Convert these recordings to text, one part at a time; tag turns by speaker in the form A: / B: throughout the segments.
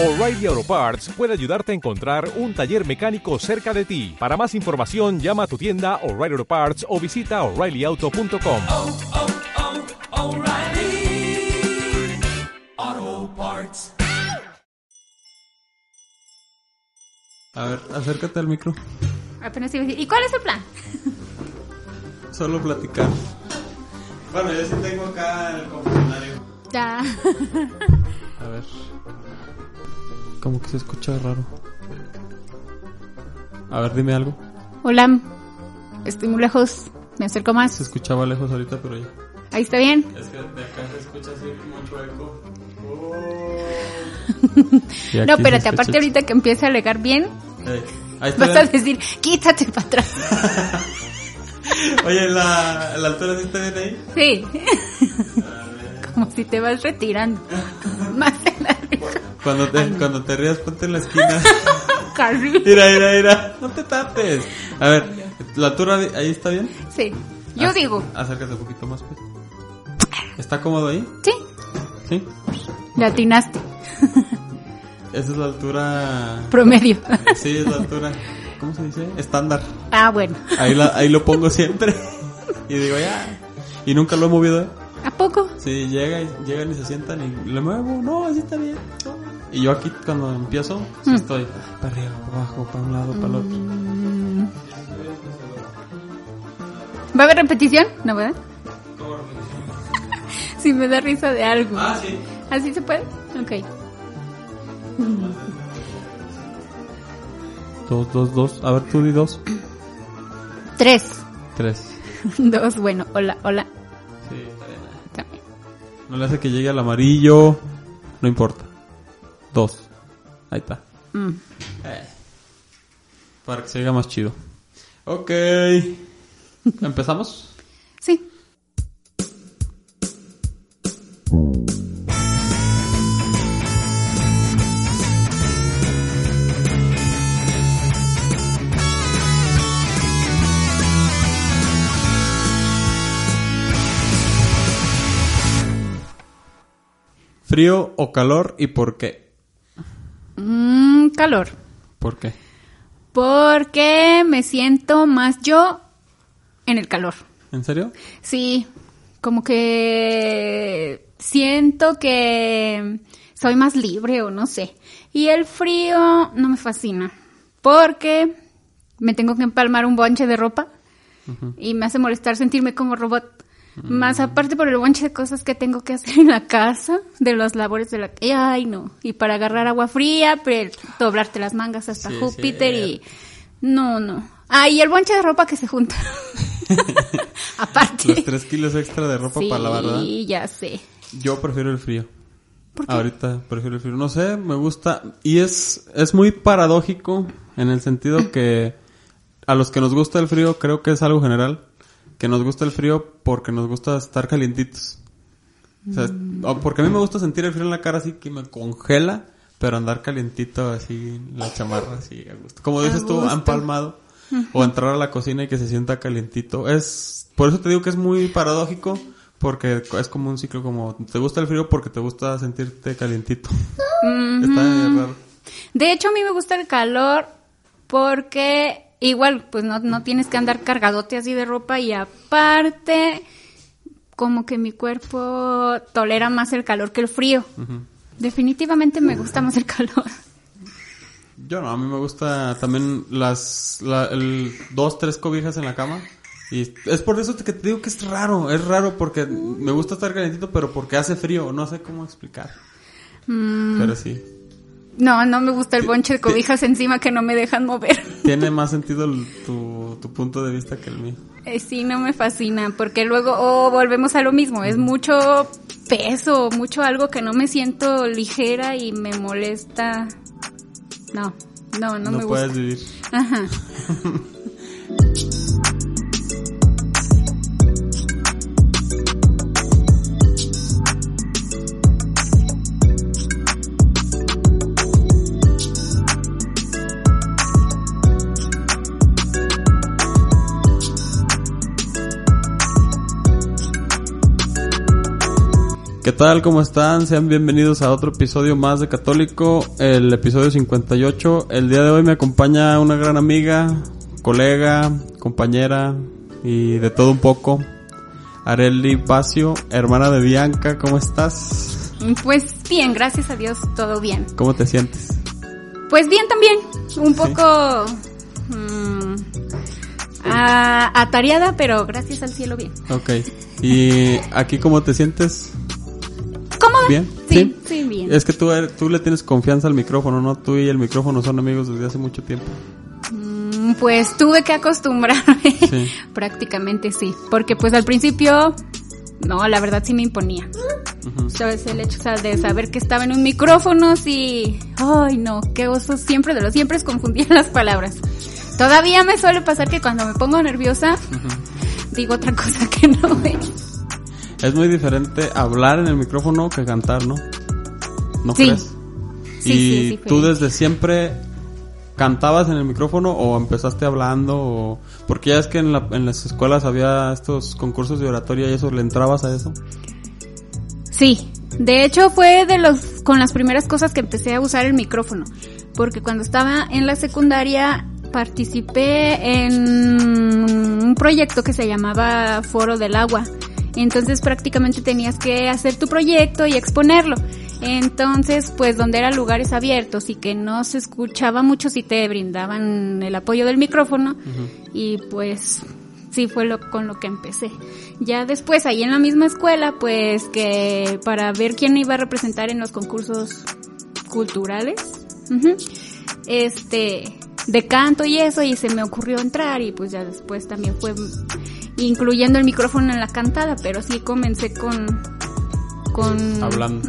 A: O'Reilly Auto Parts puede ayudarte a encontrar un taller mecánico cerca de ti. Para más información, llama a tu tienda O'Reilly Auto Parts o visita oreillyauto.com.
B: oh, oh, Parts.
C: A ver, acércate al micro.
D: Apenas iba a decir, ¿y cuál es el plan?
C: Solo platicar. Bueno, yo sí tengo acá el confesionario.
D: Ya.
C: A ver. Como que se escucha raro. A ver, dime algo.
D: Hola, estoy muy lejos. Me acerco
C: Se
D: más.
C: escuchaba lejos ahorita, pero ya.
D: Ahí está bien.
C: Es que de acá se escucha así mucho eco.
D: No, espérate, aparte ahorita que empiece a alegar bien,
C: ahí está.
D: vas a decir, quítate para atrás.
C: Oye, ¿la, ¿la altura sí está bien ahí?
D: Sí. Como si te vas retirando. Más de la risa.
C: Cuando te, cuando te rías, ponte en la esquina. Mira, mira, mira. No te tapes. A ver, ¿la altura ahí está bien?
D: Sí. Yo
C: Ac-
D: digo,
C: Acércate un poquito más, pues. ¿Está cómodo ahí?
D: sí,
C: Sí.
D: le atinaste.
C: Esa es la altura.
D: Promedio.
C: Sí, es la altura. ¿Cómo se dice? Estándar.
D: Ah, bueno.
C: Ahí, la, ahí lo pongo siempre. Y digo, ya. Y nunca lo he movido, ¿eh?
D: ¿A poco?
C: Sí, llega llegan y se sientan y le muevo. No, así está bien. Y yo aquí cuando empiezo, sí
D: Mm.
C: estoy para arriba, para abajo, para un lado, para el otro.
D: ¿Va a haber repetición? ¿No, verdad? Si me da risa de algo.
C: Ah, sí.
D: ¿Así se puede? Ok.
C: Dos, dos, dos. A ver, tú di dos.
D: Tres.
C: Tres.
D: Dos, bueno, hola, hola.
C: No le hace que llegue al amarillo. No importa. Dos. Ahí está.
D: Mm.
C: Eh. Para que se oiga más chido. Ok. ¿Empezamos?
D: Sí.
C: ¿Frío o calor y por qué?
D: Mm, calor.
C: ¿Por qué?
D: Porque me siento más yo en el calor.
C: ¿En serio?
D: Sí, como que siento que soy más libre o no sé. Y el frío no me fascina porque me tengo que empalmar un bonche de ropa y me hace molestar sentirme como robot. Más aparte por el bonche de cosas que tengo que hacer en la casa, de las labores de la... Ay, no. Y para agarrar agua fría, pero doblarte las mangas hasta
C: Sí,
D: Júpiter y...
C: cierto.
D: No, no. Ah, y el bonche de ropa que se junta. aparte.
C: Los tres kilos extra de ropa para lavar, ¿verdad?
D: Sí, ya sé.
C: Yo prefiero el frío.
D: ¿Por qué?
C: Ahorita prefiero el frío. No sé, me gusta. Y es, es muy paradójico en el sentido que a los que nos gusta el frío, creo que es algo general, que nos gusta el frío porque nos gusta estar calientitos. O sea, porque a mí me gusta sentir el frío en la cara así que me congela, pero andar calientito así, la chamarra así a gusto. Como dices tú, empalmado. O entrar a la cocina y que se sienta calientito. Es, por eso te digo que es muy paradójico. Porque es como un ciclo como, te gusta el frío porque te gusta sentirte calientito. Está raro.
D: De hecho, a mí me gusta el calor porque igual, pues no, no tienes que andar cargadote así de ropa y aparte, como que mi cuerpo tolera más el calor que el frío. Definitivamente me gusta más el calor.
C: Yo no, a mí me gusta también las, la, el, dos, tres cobijas en la cama. Y es por eso que te digo que es raro, es raro porque me gusta estar calientito, pero porque hace frío, no sé cómo explicar. Pero sí,
D: No, no me gusta el bonche de cobijas encima que no me dejan mover.
C: tiene más sentido el- tu, tu punto de vista que el mío.
D: Eh, sí, no me fascina, porque luego oh, volvemos a lo mismo, es mucho peso, mucho algo que no me siento ligera y me molesta. No, no, no,
C: No,
D: me
C: puedes
D: gusta.
C: vivir.
D: Ajá.
C: ¿Qué tal? ¿Cómo están? Sean bienvenidos a otro episodio más de Católico, el episodio 58. El día de hoy me acompaña una gran amiga, colega, compañera y de todo un poco. Areli Pacio, hermana de Bianca, ¿cómo estás?
D: Pues bien, gracias a Dios, todo bien.
C: ¿Cómo te sientes?
D: Pues bien también, un poco mm, a- atareada, pero gracias al cielo bien.
C: Ok. ¿Y aquí cómo te sientes?
D: ¿Cómoda?
C: ¿Bien?
D: Sí, sí, bien.
C: Es que tú, er- tú le tienes confianza al micrófono, ¿no? Tú y el micrófono son amigos desde hace mucho tiempo.
D: Mm, Pues tuve que acostumbrarme,
C: Sí.
D: prácticamente sí, porque pues al principio, no, la verdad sí me imponía. ¿Sabes? El hecho de saber que estaba en un micrófono, sí, ay no, qué oso siempre de los siempre es confundir las palabras. Todavía me suele pasar que cuando me pongo nerviosa, digo otra cosa que no es.
C: Es muy diferente hablar en el micrófono que cantar, ¿no? ¿No
D: Sí.
C: crees?
D: Sí,
C: y
D: sí,
C: tú desde siempre cantabas en el micrófono o empezaste hablando o porque ya es que en, la- en las escuelas había estos concursos de oratoria y eso le entrabas a eso.
D: Sí, de hecho fue de los con las primeras cosas que empecé a usar el micrófono, porque cuando estaba en la secundaria participé en un proyecto que se llamaba Foro del Agua. Entonces prácticamente tenías que hacer tu proyecto y exponerlo. Entonces, pues donde eran lugares abiertos y que no se escuchaba mucho si te brindaban el apoyo del micrófono y pues sí fue lo con lo que empecé. Ya después ahí en la misma escuela, pues que para ver quién iba a representar en los concursos culturales, este, de canto y eso, y se me ocurrió entrar y pues ya después también fue incluyendo el micrófono en la cantada, pero sí comencé con, con
C: Hablando.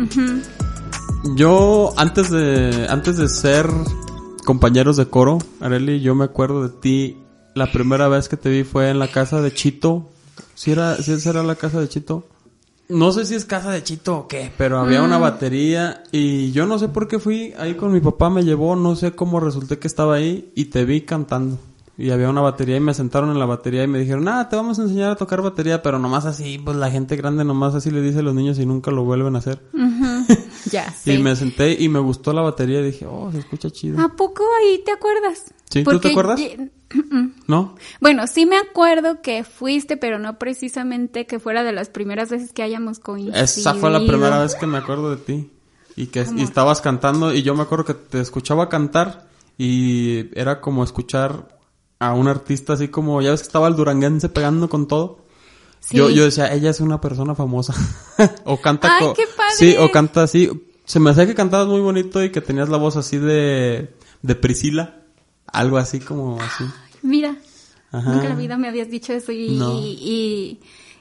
C: Yo antes de antes de ser compañeros de coro, Areli, yo me acuerdo de ti la primera vez que te vi fue en la casa de Chito. ¿Sí era sí esa era la casa de Chito? No sé si es casa de Chito o qué, pero había una batería y yo no sé por qué fui ahí con mi papá, me llevó, no sé cómo resulté que estaba ahí y te vi cantando. Y había una batería y me sentaron en la batería y me dijeron, ah, te vamos a enseñar a tocar batería, pero nomás así, pues la gente grande nomás así le dice a los niños y nunca lo vuelven a hacer.
D: Ya sé.
C: Y me senté y me gustó la batería y dije, oh, se escucha chido.
D: ¿A poco ahí te acuerdas?
C: Sí, ¿tú te acuerdas? ¿No?
D: Bueno, sí me acuerdo que fuiste, pero no precisamente que fuera de las primeras veces que hayamos coincidido.
C: Esa fue la primera vez que me acuerdo de ti. Y que y estabas cantando y yo me acuerdo que te escuchaba cantar y era como escuchar a un artista así como, ya ves que estaba el duranguense pegando con todo.
D: Sí.
C: Yo, yo decía, ella es una persona famosa. o canta
D: ¡Ay, qué padre!
C: Sí, o canta así. Se me hacía que cantabas muy bonito y que tenías la voz así de, de Priscila. Algo así como así.
D: Mira,
C: Ajá.
D: nunca en la vida me habías dicho eso y,
C: No.
D: y,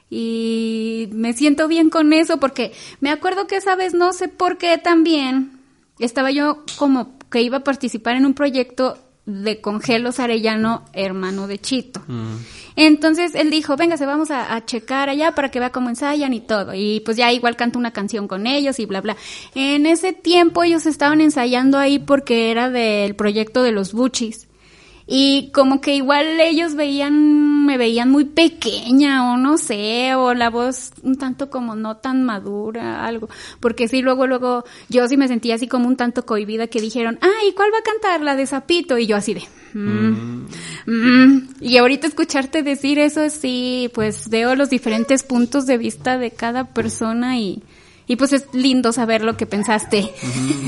D: y me siento bien con eso porque me acuerdo que esa vez no sé por qué también estaba yo como que iba a participar en un proyecto de Congelos Arellano, hermano de Chito.
C: Mm.
D: Entonces él dijo, venga, se vamos a, a checar allá para que vea cómo ensayan y todo. Y pues ya igual canto una canción con ellos y bla, bla. En ese tiempo ellos estaban ensayando ahí porque era del proyecto de los Buchis. Y como que igual ellos veían, me veían muy pequeña o no sé, o la voz un tanto como no tan madura, algo. Porque sí, luego, luego, yo sí me sentía así como un tanto cohibida que dijeron, ay, ¿cuál va a cantar? La de Zapito. Y yo así de, mm, mm. Y ahorita escucharte decir eso, sí, pues veo los diferentes puntos de vista de cada persona y, y pues es lindo saber lo que pensaste.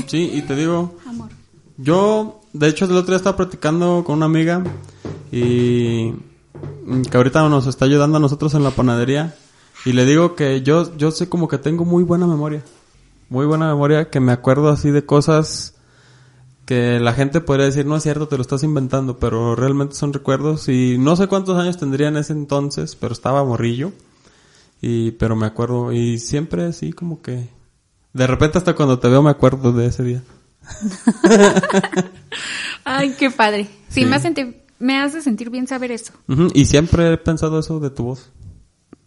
C: Sí, y te digo,
D: Amor.
C: Yo, de hecho, el otro día estaba platicando con una amiga y que ahorita nos está ayudando a nosotros en la panadería y le digo que yo, yo sé como que tengo muy buena memoria, muy buena memoria, que me acuerdo así de cosas que la gente podría decir, no es cierto, te lo estás inventando, pero realmente son recuerdos y no sé cuántos años tendría en ese entonces, pero estaba morrillo y, pero me acuerdo y siempre así como que, de repente hasta cuando te veo me acuerdo de ese día.
D: Ay, qué padre. Sí,
C: Sí.
D: Me, hace, me hace sentir bien saber eso.
C: Y siempre he pensado eso de tu voz.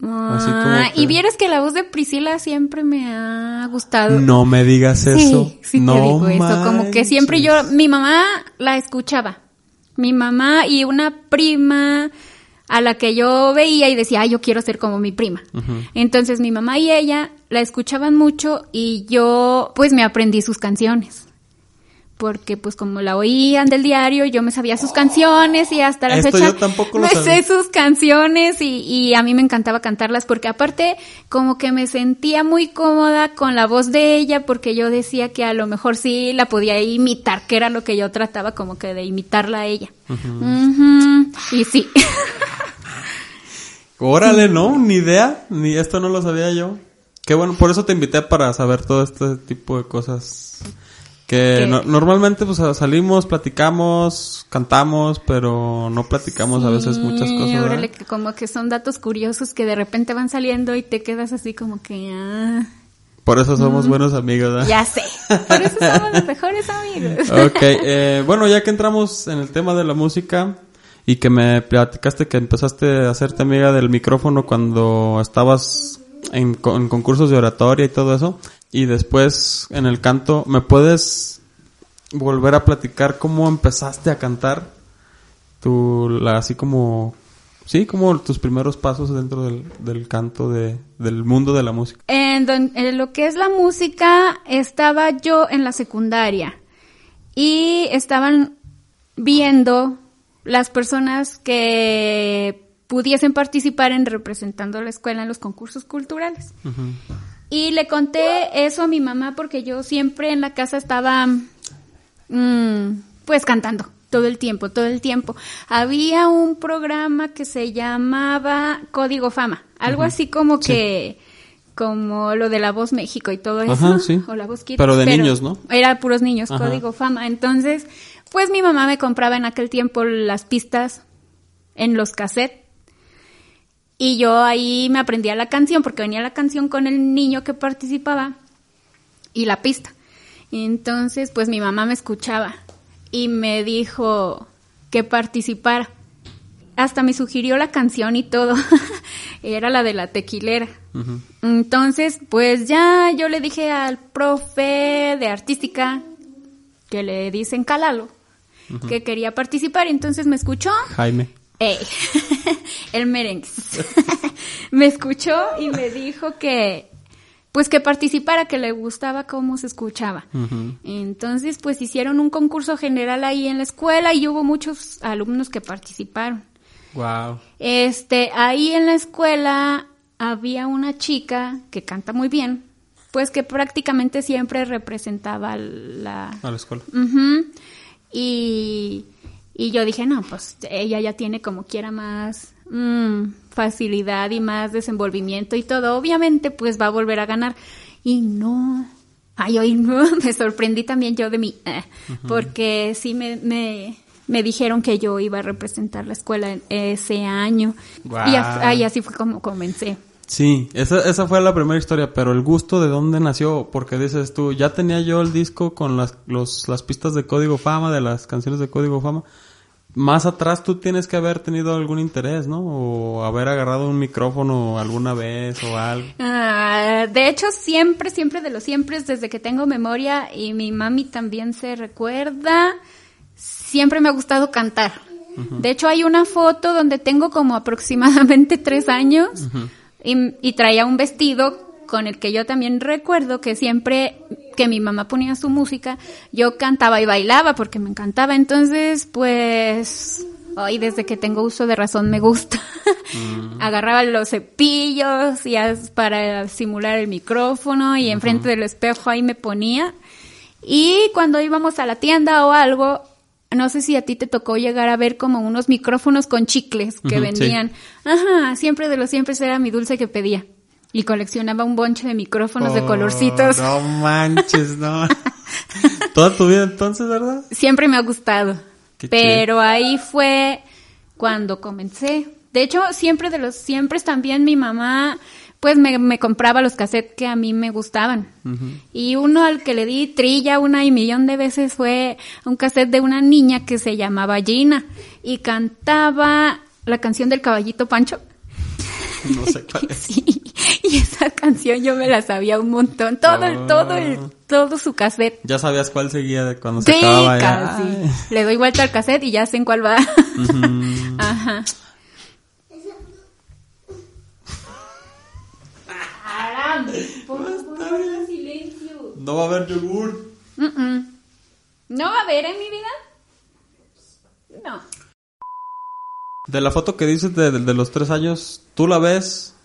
D: Ah,
C: que-
D: Y vieras que la voz de Priscila siempre me ha gustado.
C: No me digas eso.
D: Sí, sí
C: no
D: te digo eso. Como que siempre yo, mi mamá la escuchaba. Mi mamá y una prima, a la que yo veía y decía, ay, yo quiero ser como mi prima. Entonces mi mamá y ella la escuchaban mucho y yo pues me aprendí sus canciones. Porque pues como la oían del diario, yo me sabía sus canciones y hasta la
C: Esto
D: fecha
C: yo tampoco lo
D: me
C: sabía.
D: sé sus canciones y, y a mí me encantaba cantarlas porque aparte como que me sentía muy cómoda con la voz de ella porque yo decía que a lo mejor sí la podía imitar, que era lo que yo trataba como que de imitarla a ella. Y sí.
C: Órale, ¿no? Ni idea, ni esto no lo sabía yo. Qué bueno, por eso te invité para saber todo este tipo de cosas. Que no- normalmente pues salimos, platicamos, cantamos, pero no platicamos a veces muchas cosas.
D: órale, que como que son datos curiosos que de repente van saliendo y te quedas así como que... ah,
C: Por eso somos buenos amigos, ¿verdad?
D: ya sé. Por eso somos los mejores amigos.
C: Ok, eh, bueno, ya que entramos en el tema de la música y que me platicaste que empezaste a hacerte amiga del micrófono cuando estabas en concursos de oratoria y todo eso, y después en el canto, ¿me puedes volver a platicar cómo empezaste a cantar? Tu, la, así como, sí, como tus primeros pasos dentro del, del canto de, del mundo de la música.
D: En, don- en lo que es la música, estaba yo en la secundaria y estaban viendo las personas que pudiesen participar en representando a la escuela en los concursos culturales. Y le conté eso a mi mamá porque yo siempre en la casa estaba, mm, pues cantando todo el tiempo, todo el tiempo. Había un programa que se llamaba Código Fama, algo así como que, como lo de La Voz México y todo eso.
C: Ajá, sí.
D: O La Voz Kids,
C: Pero de niños, ¿no?
D: Era puros niños,
C: Ajá.
D: Código Fama. Entonces, pues mi mamá me compraba en aquel tiempo las pistas en los cassettes. Y yo ahí me aprendía la canción porque venía la canción con el niño que participaba y la pista. Entonces, pues mi mamá me escuchaba y me dijo que participara. Hasta me sugirió la canción y todo. Era la de la tequilera. Entonces, pues ya yo le dije al profe de artística, que le dicen Calalo, que quería participar. Entonces me escuchó
C: Jaime.
D: Ey, el merengue. me escuchó y me dijo que, pues que participara, que le gustaba cómo se escuchaba. Entonces, pues hicieron un concurso general ahí en la escuela y hubo muchos alumnos que participaron.
C: Wow.
D: Este, ahí en la escuela había una chica que canta muy bien, pues que prácticamente siempre representaba la,
C: A la escuela.
D: Ujú. Y, y yo dije, no, pues ella ya tiene como quiera más mm, facilidad y más desenvolvimiento y todo. Obviamente, pues va a volver a ganar. Y no. Ay, hoy no, me sorprendí también yo de mí. eh, Porque sí me, me, me dijeron que yo iba a representar la escuela ese año. Y as- ay, así fue como comencé.
C: Sí, esa, esa fue la primera historia, pero el gusto de dónde nació, porque dices tú, ya tenía yo el disco con las, los, las pistas de Código Fama, de las canciones de Código Fama. Más atrás tú tienes que haber tenido algún interés, ¿no? O haber agarrado un micrófono alguna vez o algo.
D: Ah, de hecho, siempre, siempre de los siempre, desde que tengo memoria y mi mami también se recuerda, siempre me ha gustado cantar. De hecho, hay una foto donde tengo como aproximadamente tres años y, y traía un vestido con el que yo también recuerdo que siempre que mi mamá ponía su música, yo cantaba y bailaba porque me encantaba. Entonces, pues, hoy desde que tengo uso de razón me gusta. Agarraba los cepillos y para simular el micrófono y enfrente del espejo ahí me ponía. Y cuando íbamos a la tienda o algo, no sé si a ti te tocó llegar a ver como unos micrófonos con chicles que vendían. Ajá, siempre de los siempre era mi dulce que pedía. Y coleccionaba un bonche de micrófonos de
C: Oh,
D: colorcitos.
C: No manches, no. Toda tu vida entonces, ¿verdad?
D: Siempre me ha gustado.
C: Qué
D: Pero ahí fue cuando comencé. De hecho, siempre de los siempre también mi mamá pues me, me compraba los cassettes que a mí me gustaban. Y uno al que le di trilla una y millón de veces fue un cassette de una niña que se llamaba Gina y cantaba la canción del caballito Pancho.
C: No sé cuál es.
D: Sí, y esa canción yo me la sabía un montón, todo el, todo el, todo su cassette.
C: Ya sabías cuál seguía de cuando se
D: Sí,
C: acababa ya.
D: casi. Le doy vuelta al cassette y ya sé en cuál va. Ajá.
C: No va a haber yogur.
D: ¿No va a haber en mi vida? No.
C: De la foto que dices de, de- de los tres años, ¿tú la ves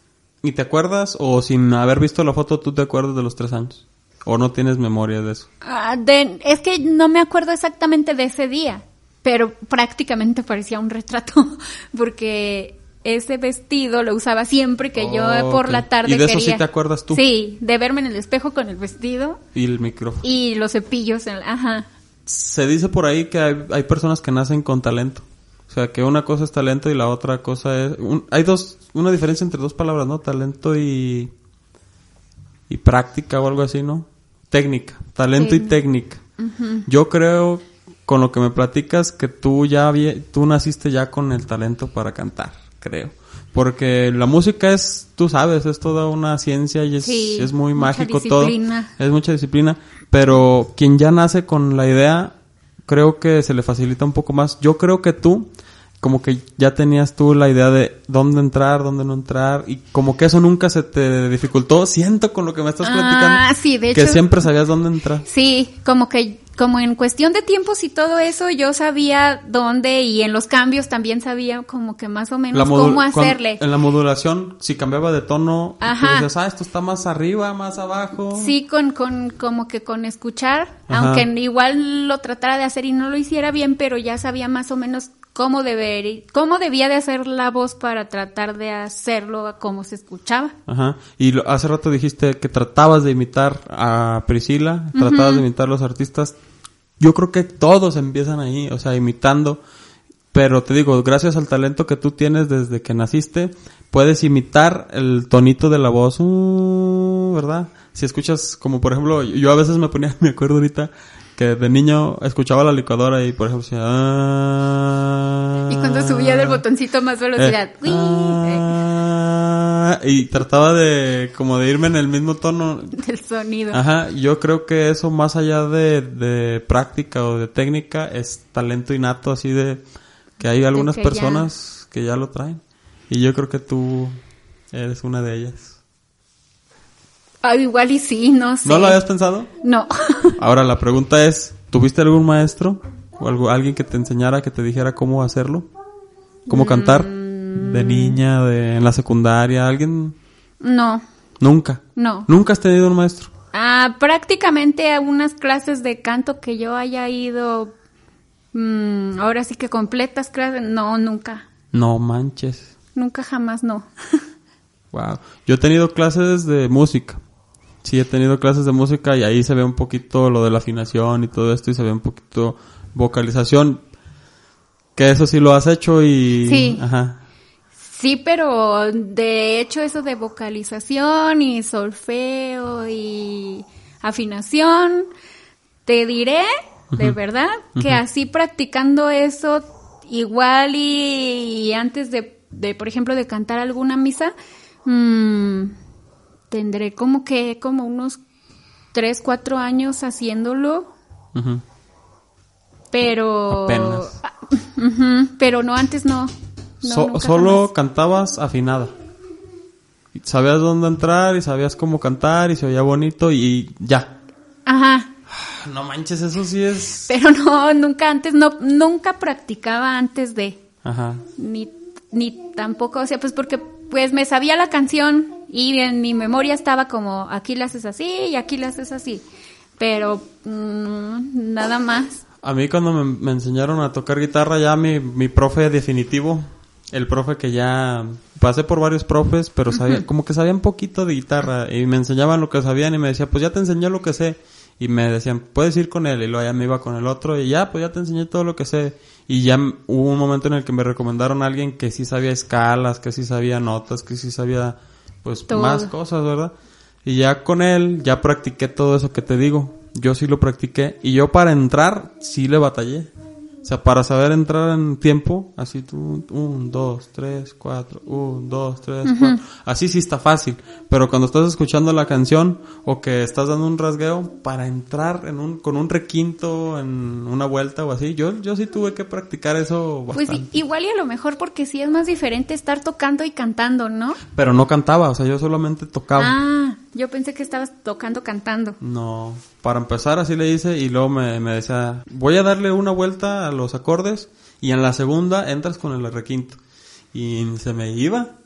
C: y te acuerdas? ¿O sin haber visto la foto tú te acuerdas de los tres años? ¿O no tienes memoria de eso?
D: Ah, de- es que no me acuerdo exactamente de ese día, pero prácticamente parecía un retrato, porque ese vestido lo usaba siempre que yo por la tarde
C: ¿Y de eso sí
D: quería.
C: te acuerdas tú?
D: Sí, de verme en el espejo con el vestido
C: Y el micrófono.
D: y los cepillos, en, ajá.
C: Se dice por ahí que hay, hay personas que nacen con talento. O sea, que una cosa es talento y la otra cosa es... un- hay dos, una diferencia entre dos palabras, ¿no? Talento y... Y práctica o algo así, ¿no? Técnica. Talento y técnica. Yo creo, con lo que me platicas, que tú ya tú naciste ya con el talento para cantar, creo. Porque la música es, tú sabes, es toda una ciencia y es,
D: Sí,
C: es muy
D: mucha
C: mágico todo.
D: disciplina.
C: Es mucha disciplina, pero quien ya nace con la idea, creo que se le facilita un poco más. Yo creo que tú, como que ya tenías tú la idea de dónde entrar, dónde no entrar, y como que eso nunca se te dificultó. Siento con lo que me estás
D: Ah,
C: platicando.
D: sí, de
C: Que
D: hecho-
C: siempre sabías dónde entrar.
D: Sí, como que como en cuestión de tiempos y todo eso yo sabía dónde y en los cambios también sabía como que más o menos cómo hacerle.
C: en la modulación, si cambiaba de tono,
D: Ajá.
C: decías, ah, esto está más arriba, más abajo.
D: Sí, con, con, como que con escuchar,
C: Ajá.
D: aunque igual lo tratara de hacer y no lo hiciera bien, pero ya sabía más o menos cómo deber, cómo debía de hacer la voz para tratar de hacerlo a como se escuchaba.
C: Ajá. Y lo- hace rato dijiste que tratabas de imitar a Priscila, tratabas de imitar a los artistas. Yo creo que todos empiezan ahí, o sea, imitando. Pero te digo, gracias al talento que tú tienes desde que naciste, puedes imitar el tonito de la voz, uh, ¿verdad? Si escuchas, como por ejemplo, yo a veces me ponía, me acuerdo ahorita, que de niño escuchaba la licuadora y por ejemplo decía, ah,
D: Y cuando subía del botoncito más velocidad,
C: eh,
D: ¡uy! eh,
C: ah, y trataba de como de irme en el mismo tono.
D: del sonido.
C: Ajá, yo creo que eso más allá de, de práctica o de técnica es talento innato así de que hay algunas
D: que ya-
C: personas que ya lo traen. Y yo creo que tú eres una de ellas.
D: Ah, igual y sí, no sé.
C: ¿No lo habías pensado?
D: No.
C: Ahora la pregunta es, ¿tuviste algún maestro o algo, alguien que te enseñara, que te dijera cómo hacerlo? ¿Cómo cantar?
D: Mm.
C: De niña, de en la secundaria, alguien
D: no,
C: nunca.
D: no.
C: Nunca has tenido un maestro.
D: Ah, prácticamente a unas clases de canto que yo haya ido, mm, ahora sí que completas clases, no, nunca,
C: No manches.
D: nunca jamás no.
C: Wow. Yo he tenido clases de música. Sí, he tenido clases de música y ahí se ve un poquito lo de la afinación y todo esto y se ve un poquito vocalización. Que eso sí lo has hecho y...
D: Sí.
C: Ajá.
D: Sí, pero de hecho eso de vocalización y solfeo y afinación, te diré, de verdad, que así practicando eso, igual y, y antes de, de, por ejemplo, de cantar alguna misa, mm, tendré como que, como unos tres, cuatro años haciéndolo,
C: Ujú.
D: pero...
C: Apenas.
D: Ah, pero no, antes no. No,
C: So-
D: nunca
C: solo
D: jamás.
C: cantabas afinada. Sabías dónde entrar y sabías cómo cantar y se oía bonito y ya.
D: Ajá.
C: No manches, eso sí es...
D: Pero no, nunca antes, no, nunca practicaba antes de,
C: Ajá.
D: ni, ni tampoco, o sea, pues porque pues me sabía la canción y en mi memoria estaba como, aquí la haces así y aquí la haces así, pero mm, nada más.
C: A mí cuando me, me enseñaron a tocar guitarra ya mi, mi profe definitivo, el profe que ya pasé por varios profes, pero sabía, como que sabían poquito de guitarra y me enseñaban lo que sabían y me decía, pues ya te enseñé lo que sé. Y me decían, puedes ir con él. Y luego ya me iba con el otro y ya, pues ya te enseñé todo lo que sé. Y ya hubo un momento en el que me recomendaron a alguien que sí sabía escalas, que sí sabía notas, que sí sabía, pues,
D: Todo.
C: más cosas, ¿verdad? Y ya con él, ya practiqué todo eso que te digo. Yo sí lo practiqué. Y yo para entrar, sí le batallé. O sea, para saber entrar en tiempo, así tú, un, dos, tres, cuatro, un, dos, tres, cuatro. Así sí está fácil. Pero cuando estás escuchando la canción o que estás dando un rasgueo, para entrar en un, con un requinto en una vuelta o así, yo, yo sí tuve que practicar eso
D: Pues
C: bastante.
D: i- igual y a lo mejor porque sí es más diferente estar tocando y cantando, ¿no?
C: Pero no cantaba, o sea, yo solamente tocaba.
D: Ah, Yo pensé que estabas tocando cantando.
C: No, para empezar así le hice y luego me, me decía, voy a darle una vuelta a los acordes y en la segunda entras con el requinto. Y se me iba.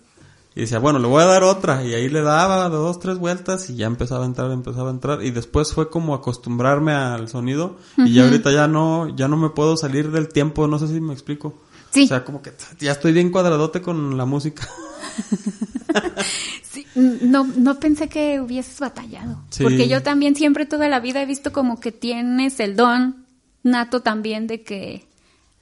C: Y decía, bueno, le voy a dar otra. Y ahí le daba dos, tres vueltas y ya empezaba a entrar, empezaba a entrar. Y después fue como acostumbrarme al sonido. Y ya ahorita ya no, ya no me puedo salir del tiempo, no sé si me explico.
D: Sí.
C: O sea, como que ya estoy bien cuadradote con la música.
D: Sí, no, no pensé que hubieses batallado.
C: Sí.
D: Porque yo también siempre toda la vida he visto como que tienes el don nato también de que,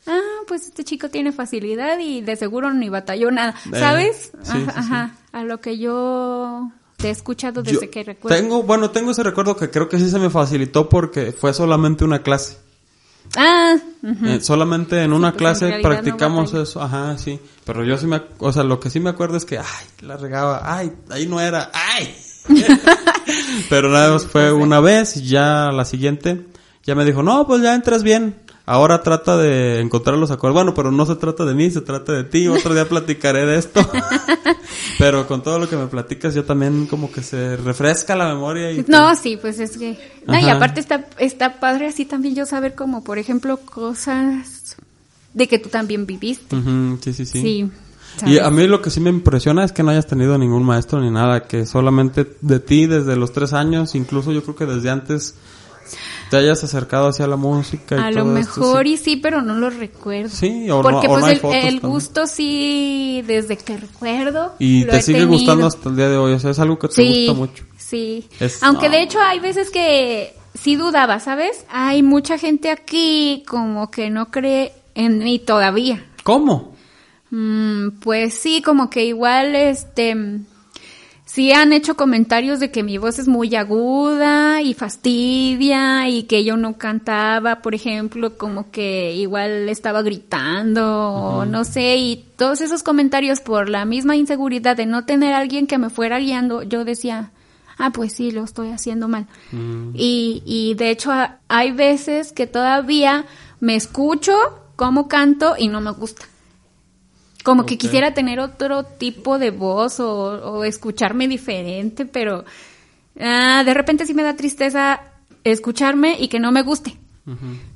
D: ah, pues este chico tiene facilidad y de seguro ni batalló nada.
C: Eh,
D: ¿Sabes?
C: sí,
D: ajá, ajá. A lo que yo te he escuchado desde
C: Yo
D: que recuerdo.
C: Tengo, bueno, tengo ese recuerdo que creo que sí se me facilitó porque fue solamente una clase.
D: Ah.
C: Eh, solamente en una
D: pues,
C: clase practicamos eso, ajá, sí. Pero yo sí me, o sea, lo que sí me acuerdo es que, ay, la regaba, ay, ahí no era, ay. Pero nada más fue una vez y ya la siguiente, ya me dijo, no, pues ya entras bien. Ahora trata de encontrar los acordes. Bueno, pero no se trata de mí, se trata de ti. Otro día platicaré de esto. pero con todo lo que me platicas, yo también como que se refresca la memoria y...
D: No, sí, pues es que... No, y aparte está, está padre así también yo saber como, por ejemplo, cosas de que tú también viviste.
C: Sí, sí, sí.
D: Sí.
C: Y a mí lo que sí me impresiona es que no hayas tenido ningún maestro ni nada, que solamente de ti desde los tres años, incluso yo creo que desde antes te hayas acercado hacia la música. Y
D: A lo
C: esto,
D: mejor
C: sí.
D: y sí, pero no lo recuerdo.
C: Sí, o no-
D: Porque
C: o
D: pues
C: no
D: el, el gusto sí, desde que recuerdo.
C: Y
D: lo
C: te
D: he
C: sigue
D: tenido.
C: gustando hasta el día de hoy, o sea, es algo que te
D: Sí,
C: gusta mucho.
D: sí.
C: Es-
D: Aunque
C: no.
D: de hecho hay veces que sí dudaba, ¿sabes? Hay mucha gente aquí como que no cree en mí todavía.
C: ¿Cómo?
D: Mm, pues sí, como que igual, este, sí han hecho comentarios de que mi voz es muy aguda y fastidia y que yo no cantaba, por ejemplo, como que igual estaba gritando o no sé, y todos esos comentarios por la misma inseguridad de no tener a alguien que me fuera guiando, yo decía, ah, pues sí, lo estoy haciendo mal. Y, y de hecho hay veces que todavía me escucho cómo canto y no me gusta. Como que quisiera tener otro tipo de voz o, o escucharme diferente, pero ah, de repente sí me da tristeza escucharme y que no me guste.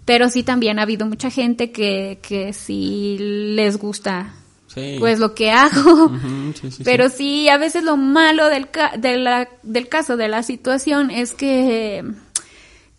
D: Pero sí también ha habido mucha gente que, que sí les gusta
C: Sí.
D: pues lo que hago.
C: Ujú, sí, sí,
D: Pero
C: sí.
D: sí, a veces lo malo del, ca- de la- del caso, de la situación, es que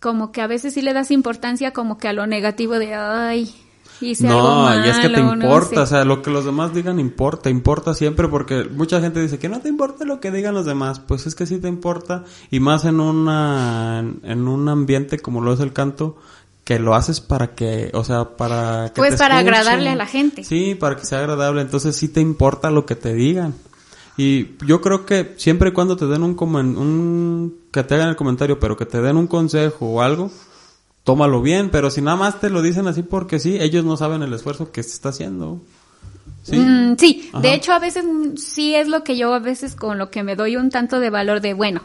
D: como que a veces sí le das importancia como que a lo negativo de, ay, hice algo
C: No,
D: malo.
C: y es que te
D: no
C: importa,
D: sé".
C: o sea, lo que los demás digan importa, importa siempre porque mucha gente dice que no te importa lo que digan los demás, pues es que sí te importa y más en una en un ambiente como lo es el canto que lo haces para que, o sea, para que
D: Pues
C: te
D: para
C: escuchen.
D: agradarle a la gente.
C: Sí, para que sea agradable, entonces sí te importa lo que te digan. Y yo creo que siempre y cuando te den un, un que te hagan el comentario, pero que te den un consejo o algo, tómalo bien, pero si nada más te lo dicen así porque sí, ellos no saben el esfuerzo que se está haciendo. Sí.
D: Mm, sí, de hecho a veces mm, sí es lo que yo a veces con lo que me doy un tanto de valor de, bueno,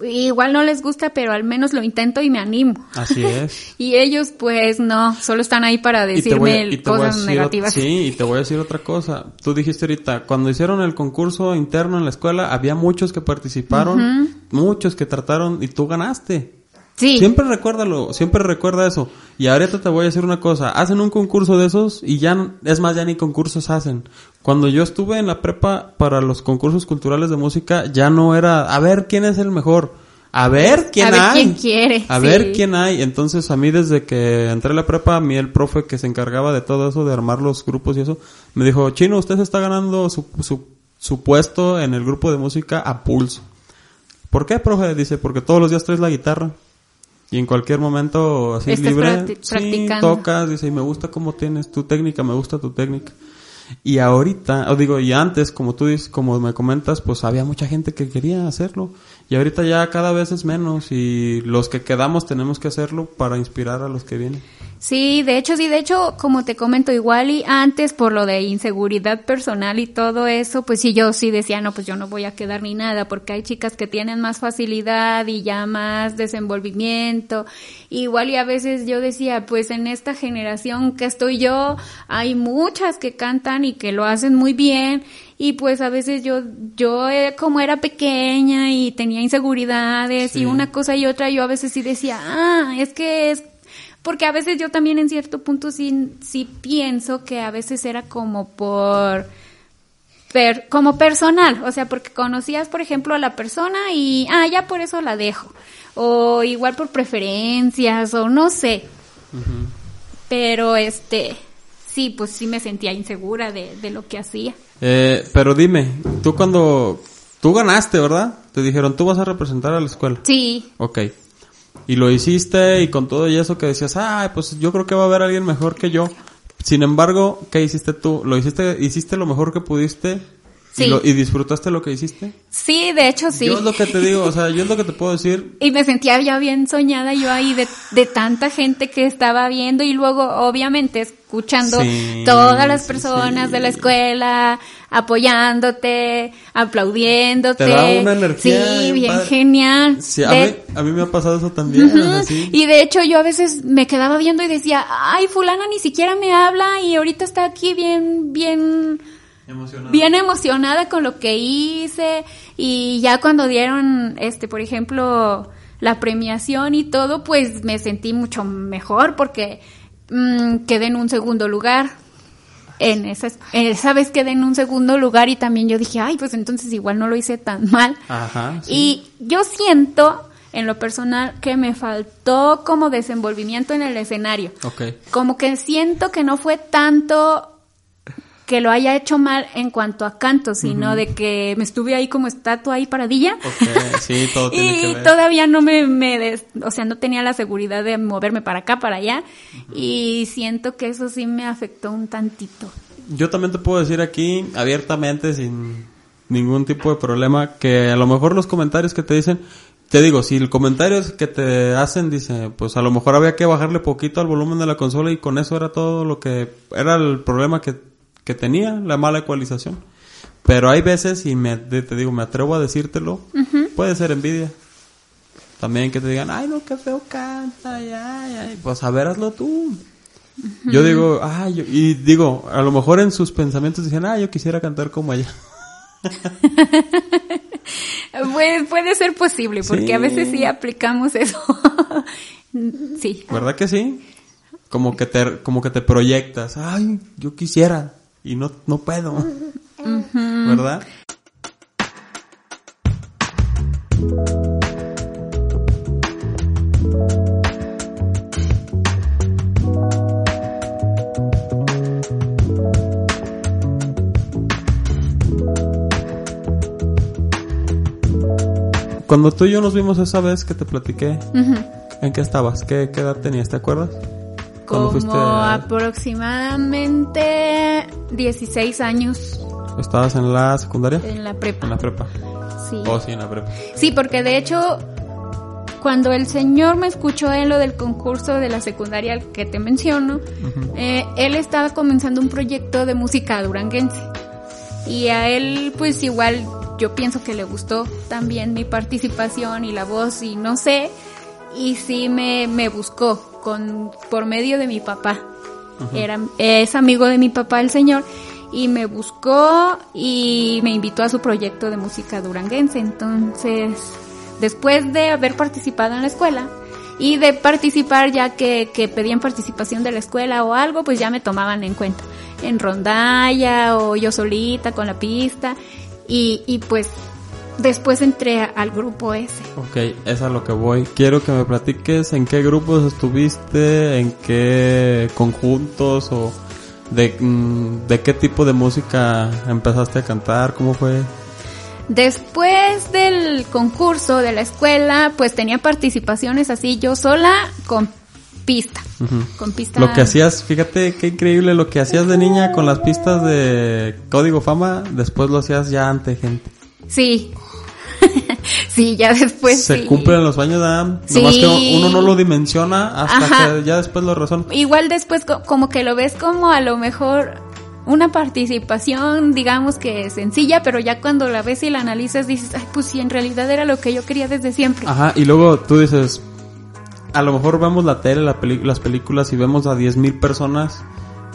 D: igual no les gusta, pero al menos lo intento y me animo.
C: Así es.
D: Y ellos pues no, solo están ahí para decirme
C: a
D: cosas
C: decir
D: negativas.
C: Sí, y te voy a decir otra cosa. Tú dijiste ahorita, cuando hicieron el concurso interno en la escuela, había muchos que participaron, muchos que trataron y tú ganaste.
D: Sí.
C: Siempre recuérdalo, siempre recuerda eso. Y ahorita te voy a decir una cosa, hacen un concurso de esos y ya, es más, ya ni concursos hacen. Cuando yo estuve en la prepa para los concursos culturales de música, ya no era, a ver quién es el mejor, a ver quién
D: A ver
C: hay.
D: quién quiere,
C: A
D: sí.
C: ver quién hay. Entonces a mí desde que entré a la prepa, a mí el profe que se encargaba de todo eso, de armar los grupos y eso, me dijo, Chino, usted se está ganando su, su, su puesto en el grupo de música a pulso. ¿Por qué, profe? Dice, porque todos los días traes la guitarra. Y en cualquier momento así
D: Estás
C: libre,
D: practi-
C: sí, tocas, dice, y me gusta cómo tienes tu técnica, me gusta tu técnica. Y ahorita, o digo, y antes, como tú dices, como me comentas, pues había mucha gente que quería hacerlo. Y ahorita ya cada vez es menos y los que quedamos tenemos que hacerlo para inspirar a los que vienen.
D: Sí, de hecho, sí, de hecho, como te comento, igual y antes por lo de inseguridad personal y todo eso, pues sí, yo sí decía, no, pues yo no voy a quedar ni nada, porque hay chicas que tienen más facilidad y ya más desenvolvimiento. Igual y a veces yo decía, pues en esta generación que estoy yo, hay muchas que cantan y que lo hacen muy bien y pues a veces yo yo eh, como era pequeña y tenía inseguridades
C: Sí.
D: y una cosa y otra yo a veces sí decía ah es que es porque a veces yo también en cierto punto sí sí pienso que a veces era como por per- como personal, o sea, porque conocías, por ejemplo, a la persona y, ah, ya por eso la dejo. O igual por preferencias, o no sé. Pero, este, sí, pues sí me sentía insegura de, de lo que hacía.
C: Eh, pero dime, tú cuando... Tú ganaste, ¿verdad? Te dijeron, tú vas a representar a la escuela.
D: Sí,
C: Ok. Y lo hiciste y con todo y eso que decías, ay, pues yo creo que va a haber alguien mejor que yo. Sin embargo, ¿qué hiciste tú? ¿Lo hiciste, hiciste lo mejor que pudiste?
D: Sí.
C: ¿Y, lo- y disfrutaste lo que hiciste?
D: sí, de hecho sí.
C: Yo es lo que te digo, o sea, yo es lo que te puedo decir.
D: Y me sentía ya bien soñada yo ahí de, de tanta gente que estaba viendo y luego obviamente escuchando
C: Sí,
D: todas las personas
C: sí.
D: de la escuela apoyándote, aplaudiéndote.
C: Te da una energía
D: Sí,
C: bien padre.
D: genial.
C: Sí, a,
D: De-
C: mí, a mí me ha pasado eso también. o sea.
D: Y de hecho yo a veces me quedaba viendo y decía, ay, fulana ni siquiera me habla y ahorita está aquí bien, bien, Bien emocionada con lo que hice y ya cuando dieron, este, por ejemplo, la premiación y todo, pues me sentí mucho mejor porque mm, quedé en un segundo lugar. En esa, esa vez quedé en un segundo lugar y también yo dije, ay, pues entonces igual no lo hice tan mal.
C: Ajá. sí.
D: Y yo siento, en lo personal, que me faltó como desenvolvimiento en el escenario.
C: Ok.
D: Como que siento que no fue tanto que lo haya hecho mal en cuanto a canto, sino de que me estuve ahí como estatua ahí paradilla.
C: Ok, sí, todo tiene que
D: Y
C: ver.
D: todavía no me, me des- o sea, no tenía la seguridad de moverme para acá, para allá. Y siento que eso sí me afectó un tantito.
C: Yo también te puedo decir aquí abiertamente, sin ningún tipo de problema, que a lo mejor los comentarios que te dicen, te digo, si el comentario es que te hacen dice, pues a lo mejor había que bajarle poquito al volumen de la consola y con eso era todo lo que era el problema que, que tenía, la mala ecualización. Pero hay veces, y me, te digo, me atrevo a decírtelo, puede ser envidia. También que te digan, ay, no, qué feo canta, ay, ay, ay. Pues a ver, hazlo tú. Yo digo, ay, yo- y digo, a lo mejor en sus pensamientos dicen, ah, yo quisiera cantar como ella.
D: Pues puede ser posible, porque
C: Sí.
D: a veces sí aplicamos eso. sí.
C: ¿Verdad que sí? Como que te, como que te proyectas, ay, yo quisiera y no, no puedo. ¿Verdad? Cuando tú y yo nos vimos esa vez que te platiqué. ¿en qué estabas? ¿Qué, qué edad tenías? ¿Te acuerdas?
D: Como
C: fuiste-
D: aproximadamente 16 años
C: ¿Estabas en la secundaria?
D: en la prepa.
C: En la prepa.
D: Sí.
C: Oh, sí, en la prepa.
D: Sí, porque de hecho, cuando el señor me escuchó en lo del concurso de la secundaria que te menciono, eh, él estaba comenzando un proyecto de música duranguense. Y a él, pues igual, yo pienso que le gustó también mi participación y la voz y no sé. Y sí me, me buscó con, por medio de mi papá. Era, es amigo de mi papá el señor. Y me buscó y me invitó a su proyecto de música duranguense. Entonces, después de haber participado en la escuela y de participar ya que, que pedían participación de la escuela o algo, pues ya me tomaban en cuenta. En rondalla o yo solita con la pista. Y, y pues después entré al grupo ese.
C: Ok, es a lo que voy. Quiero que me platiques en qué grupos estuviste, en qué conjuntos o de, mm, de qué tipo de música empezaste a cantar, cómo fue.
D: Después del concurso de la escuela, pues tenía participaciones así yo sola con pista. Con pista.
C: Lo que hacías, fíjate qué increíble, lo que hacías de niña con las pistas de Código Fama, después lo hacías ya ante gente.
D: Sí. Sí, ya después
C: se
D: sí.
C: cumplen los sueños, ¿verdad?
D: Sí.
C: Nomás que uno no lo dimensiona hasta
D: Ajá.
C: que ya después lo razona.
D: Igual después co- como que lo ves como a lo mejor una participación, digamos que sencilla, pero ya cuando la ves y la analizas dices, ay, pues sí, en realidad era lo que yo quería desde siempre.
C: Ajá, y luego tú dices, a lo mejor vemos la tele, la las películas y vemos a 10.000 personas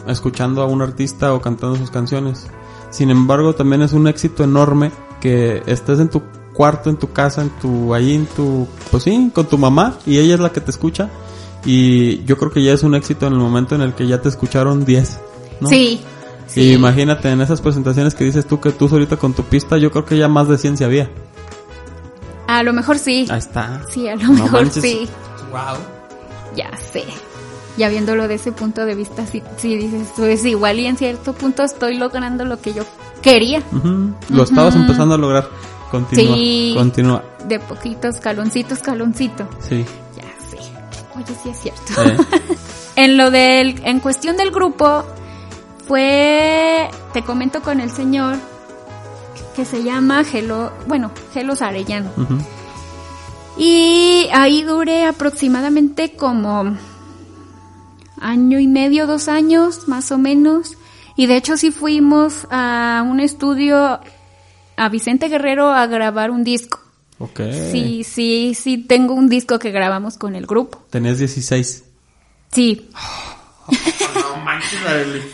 C: escuchando a un artista o cantando sus canciones. Sin embargo, también es un éxito enorme que estés en tu cuarto, en tu casa, en tu, ahí en tu, pues sí, con tu mamá y ella es la que te escucha. Y yo creo que ya es un éxito en el momento en el que ya te escucharon 10, ¿no?
D: Sí.
C: Y
D: sí.
C: imagínate en esas presentaciones que dices tú que tú solita con tu pista, yo creo que ya más de 100 se había.
D: A lo mejor sí.
C: Ahí está.
D: Sí, a lo
C: No
D: mejor
C: manches.
D: sí.
C: Wow.
D: Ya sé. Ya viéndolo de ese punto de vista, sí, sí dices, pues igual y en cierto punto estoy logrando lo que yo quería.
C: Ujú. Lo estabas
D: Ujú.
C: empezando a lograr. Continúa.
D: Sí.
C: Continúa.
D: De poquito, escaloncito, escaloncito.
C: Sí.
D: Ya sé. Oye, sí es cierto.
C: Eh,
D: En lo del, en cuestión del grupo, fue, te comento con el señor que se llama Gelo, bueno, Gelos Arellano. Y ahí duré aproximadamente como año y medio, dos años, más o menos. Y de hecho sí fuimos a un estudio a Vicente Guerrero a grabar un disco.
C: Ok.
D: Sí, sí, sí, tengo un disco que grabamos con el grupo.
C: Tenías 16.
D: Sí.
C: No manches.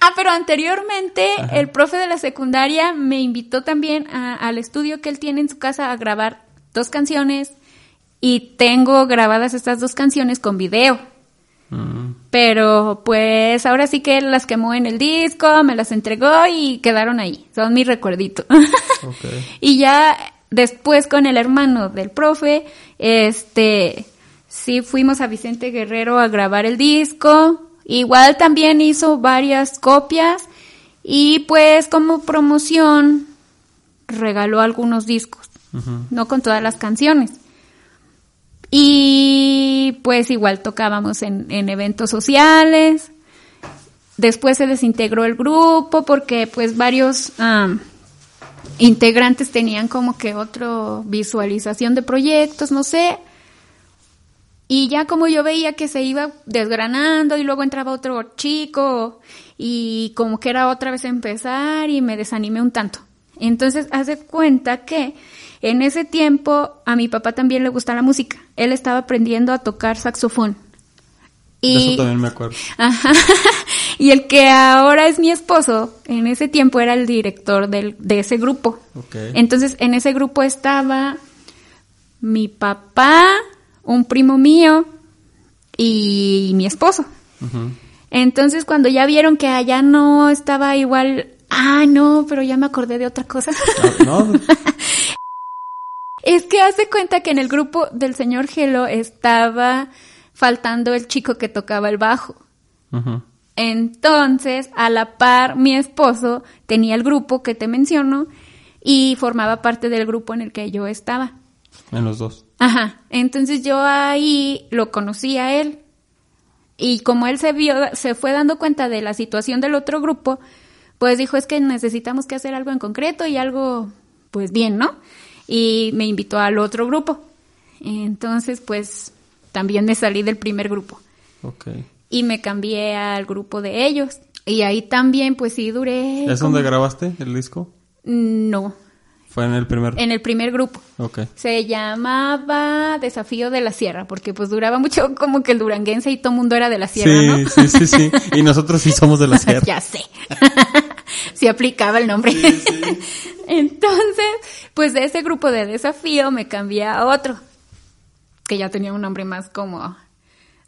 D: Ah, pero anteriormente el profe de la secundaria me invitó también a- al estudio que él tiene en su casa a grabar dos canciones y tengo grabadas estas dos canciones con video.
C: Mm,
D: Pero pues ahora sí que él las quemó en el disco, me las entregó y quedaron ahí. Son mi recuerdito. y ya después con el hermano del profe, este, sí fuimos a Vicente Guerrero a grabar el disco. Igual también hizo varias copias y pues como promoción regaló algunos discos, no con todas las canciones. Y pues igual tocábamos en, en eventos sociales. Después se desintegró el grupo porque pues varios integrantes tenían como que otro visualización de proyectos, no sé. Y ya como yo veía que se iba desgranando y luego entraba otro chico y como que era otra vez empezar y me desanimé un tanto. Entonces, haz de cuenta que en ese tiempo a mi papá también le gusta la música. Él estaba aprendiendo a tocar saxofón.
C: De
D: Y,
C: eso también me acuerdo.
D: Ajá. Y el que ahora es mi esposo, en ese tiempo era el director del, de ese grupo. Entonces, en ese grupo estaba mi papá, un primo mío y mi esposo. Entonces, cuando ya vieron que allá no estaba igual, ah, no, pero ya me acordé de otra cosa.
C: Ah, No,
D: es que hace cuenta que en el grupo del señor Gelo estaba faltando el chico que tocaba el bajo. Entonces, a la par, mi esposo tenía el grupo que te menciono y formaba parte del grupo en el que yo estaba.
C: En los dos.
D: Ajá. Entonces yo ahí lo conocí a él. Y como él se vio, se fue dando cuenta de la situación del otro grupo, pues dijo, es que necesitamos que hacer algo en concreto y algo, pues bien, ¿no? Y me invitó al otro grupo. Entonces, pues, también me salí del primer grupo.
C: Ok.
D: Y me cambié al grupo de ellos. Y ahí también, pues sí, duré...
C: ¿Es
D: como-
C: donde grabaste el disco?
D: No,
C: Fue en el primer.
D: en el primer grupo.
C: Ok.
D: Se llamaba Desafío de la Sierra, porque pues duraba mucho como que el duranguense y todo mundo era de la sierra,
C: sí,
D: ¿no?
C: sí, sí, sí. Y nosotros sí somos de la sierra.
D: ya sé. sí aplicaba el nombre. Entonces, pues de ese grupo de desafío me cambié a otro, que ya tenía un nombre más como...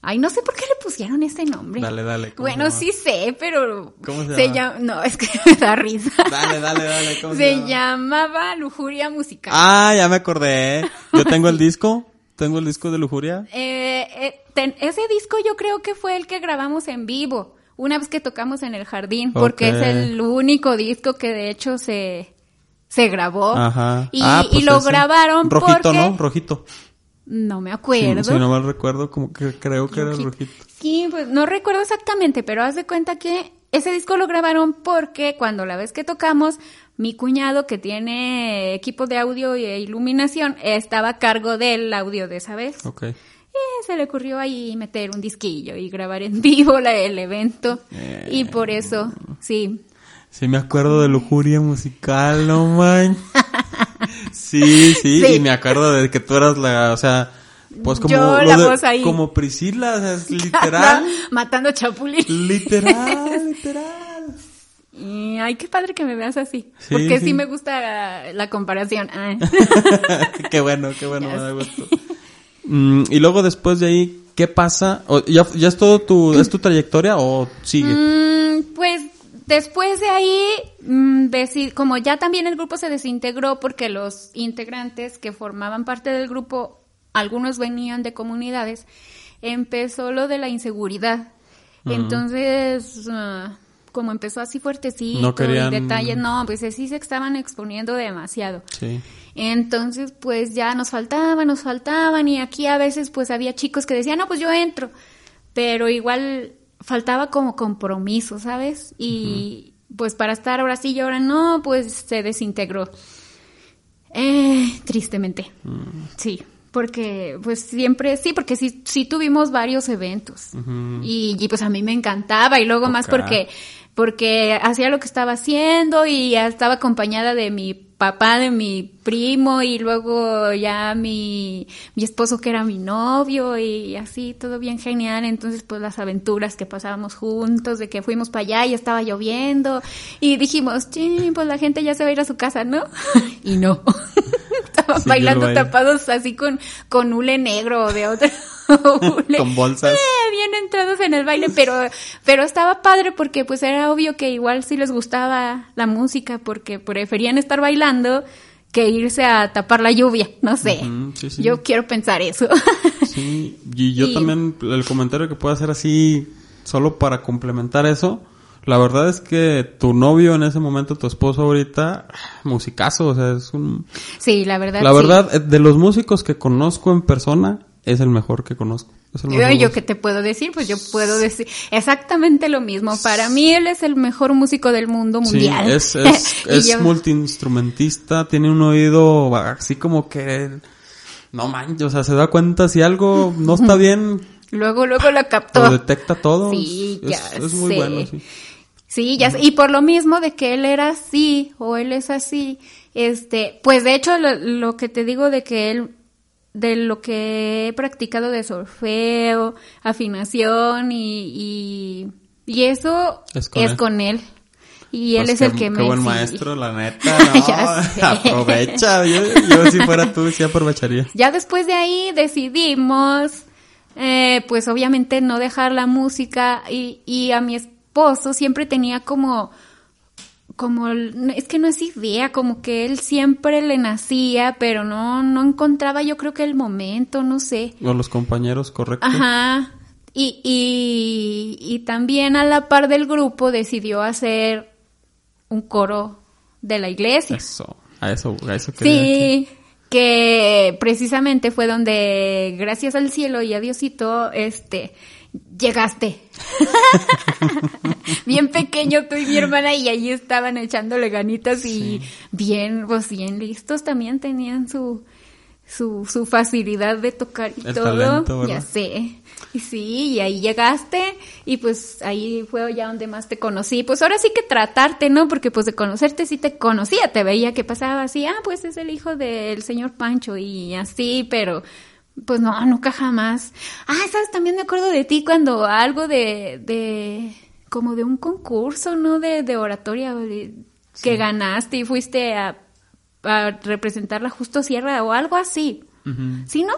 D: Ay, no sé por qué le pusieron ese nombre.
C: Dale, dale. ¿cómo
D: Bueno,
C: se
D: sí sé, pero...
C: ¿Cómo se llama?
D: llama? No, es que me da risa.
C: Dale, dale, dale. ¿cómo
D: Se
C: llama?
D: llamaba Lujuria Musical.
C: Ah, ya me acordé. Yo tengo el disco. Tengo el disco de Lujuria.
D: Eh, eh, ten- ese disco yo creo que fue el que grabamos en vivo, una vez que tocamos en el jardín, porque es el único disco que de hecho se, se grabó.
C: Ajá.
D: Y,
C: Ah,
D: y
C: pues
D: lo
C: ese.
D: grabaron
C: Rojito,
D: porque...
C: ¿no? Rojito.
D: No me
C: Si,
D: acuerdo.
C: si no mal recuerdo, como que creo que era el
D: Rojito.
C: rojito.
D: Sí, pues no recuerdo exactamente, pero haz de cuenta que ese disco lo grabaron porque cuando la vez que tocamos, mi cuñado que tiene equipo de audio e iluminación estaba a cargo del audio de esa vez.
C: Ok.
D: Y se le ocurrió ahí meter un disquillo y grabar en vivo la- el evento. Y por eso, sí.
C: Sí, me acuerdo de lujuria musical, no man. Sí, sí,
D: Sí.
C: y me acuerdo de que tú eras la, o sea, pues como
D: Yo,
C: lo
D: la
C: de-
D: voz ahí.
C: como Priscila, o sea, es literal,
D: Matando chapulín.
C: literal, literal.
D: Y, ay, qué padre que me veas así.
C: Sí,
D: porque sí.
C: sí.
D: me gusta la comparación. Ah.
C: qué bueno, qué bueno,
D: Ya
C: me da gusto. Mm, y luego después de ahí, ¿qué pasa? O- ¿Ya, ya es todo tu, es tu trayectoria o sigue?
D: Mm, pues después de ahí, mm, deci- como ya también el grupo se desintegró porque los integrantes que formaban parte del grupo, algunos venían de comunidades, empezó lo de la inseguridad. Entonces, ah, como empezó así fuertecito
C: No querían-
D: y detalles, no, pues sí se estaban exponiendo demasiado.
C: Sí.
D: Entonces, pues ya nos faltaban, nos faltaban y aquí a veces pues había chicos que decían, no, pues yo entro, pero igual faltaba como compromiso, ¿sabes? Y pues para estar ahora sí y ahora no, pues se desintegró. Eh, tristemente, sí, porque pues siempre, sí, porque sí, sí tuvimos varios eventos. Y, y, pues a mí me encantaba y luego más porque porque hacía lo que estaba haciendo y estaba acompañada de mi papá, de mi primo y luego ya mi, mi esposo que era mi novio y así, todo bien genial. Entonces, pues las aventuras que pasábamos juntos, de que fuimos para allá y estaba lloviendo y dijimos, "Chin, pues la gente ya se va a ir a su casa, ¿no? y no. Estaban bailando tapados así con, con hule negro o de otro.
C: Con bolsas.
D: Eh, bien entrados en el baile, pero, pero estaba padre porque pues era obvio que igual sí les gustaba la música porque preferían estar bailando que irse a tapar la lluvia, no sé.
C: Ujú, sí, sí.
D: Yo quiero pensar eso.
C: Sí, y yo
D: Y-
C: también, el comentario que puedo hacer así, solo para complementar eso, la verdad es que tu novio en ese momento, tu esposo ahorita, musicazo, o sea, es un...
D: sí, la verdad.
C: La verdad, eh, de los músicos que conozco en persona, es el mejor que conozco.
D: Yo, yo qué te puedo decir, pues yo puedo decir exactamente lo mismo. Para mí él es el mejor músico del mundo mundial.
C: Sí, es, es, es
D: yo-
C: multiinstrumentista, tiene un oído así como que... No manches, o sea, se da cuenta si algo no está bien,
D: Luego, luego lo captó.
C: lo detecta todo.
D: Sí,
C: es,
D: ya
C: es muy
D: sé.
C: bueno, sí.
D: Sí, ya sé. Y por lo mismo de que él era así o él es así, este, pues de hecho lo, lo que te digo de que él, de lo que he practicado de solfeo, afinación y, y, y eso
C: Es
D: es
C: con
D: con,
C: él.
D: Y él
C: Pues
D: es el
C: qué-
D: que
C: qué
D: me...
C: buen
D: sí.
C: maestro, la neta, no, aprovecha, yo, yo si fuera tú, sí aprovecharía.
D: Ya después de ahí decidimos, eh, pues obviamente no dejar la música y, y a mi esposo siempre tenía como, como, es que no es idea, como que él siempre le nacía, pero no, no encontraba yo creo que el momento, no sé.
C: O los compañeros, correcto.
D: Ajá. Y, y, y también a la par del grupo decidió hacer un coro de la iglesia.
C: Eso, a eso, a eso quería
D: Sí, que precisamente fue donde, gracias al cielo y a Diosito, este, llegaste. bien pequeño tú y mi hermana y ahí estaban echándole ganitas y bien, pues bien listos también tenían su, su, su facilidad de tocar y
C: El
D: todo. ya sé. Y sí, y ahí llegaste y pues ahí fue ya donde más te conocí. Pues ahora sí que tratarte, ¿no? Porque pues de conocerte sí te conocía, te veía que pasaba así, ah, pues es el hijo del señor Pancho y así, pero pues no, nunca jamás. Ah, sabes, también me acuerdo de ti cuando algo de, de, como de un concurso, ¿no? De, de oratoria, que ganaste y fuiste a, a representar la Justo Sierra o algo así. ¿Sí, no?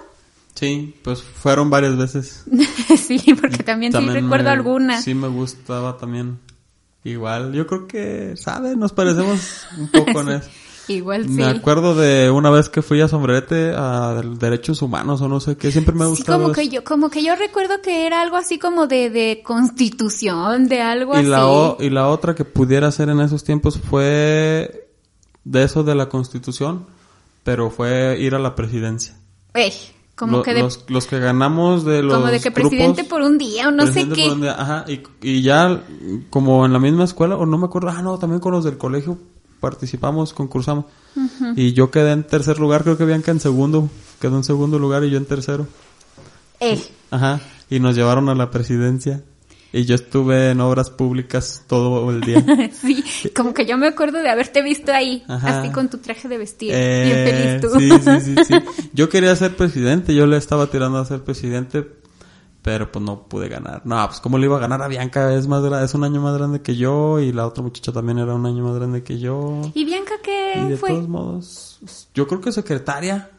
C: Sí, pues fueron varias veces.
D: sí, porque también, sí recuerdo algunas.
C: Sí me gustaba también. Igual, yo creo que, ¿sabes? Nos parecemos un poco en eso.
D: Igual sí.
C: Me acuerdo de una vez que fui a Sombrerete a Derechos Humanos o no sé qué, siempre me ha
D: Sí,
C: gustado.
D: como que yo, como que yo recuerdo que era algo así como de, de constitución, de algo
C: y
D: así.
C: la, o- y la otra que pudiera hacer en esos tiempos fue de eso de la Constitución, pero fue ir a la presidencia.
D: Ey, Como
C: Lo-
D: que de,
C: los, los que ganamos de los
D: como de que presidente
C: grupos,
D: por un día o no sé qué.
C: por un día, ajá, y, y ya como en la misma escuela, o no me acuerdo, ah, no, también con los del colegio participamos, concursamos. Y yo quedé en tercer lugar, creo que Bianca en segundo, quedó en segundo lugar y yo en tercero.
D: Eh,
C: Ajá, y nos llevaron a la presidencia. Y yo estuve en obras públicas todo el día.
D: sí, como que yo me acuerdo de haberte visto ahí,
C: Ajá.
D: así con tu traje de vestir,
C: Eh,
D: bien feliz tú.
C: Sí, sí, sí, sí. Yo quería ser presidente, yo le estaba tirando a ser presidente, pero pues no pude ganar. No, pues cómo le iba a ganar a Bianca, es más es un año más grande que yo y la otra muchacha también era un año más grande que yo.
D: ¿Y Bianca
C: Y
D: qué
C: de
D: fue?
C: todos modos, yo creo que secretaria.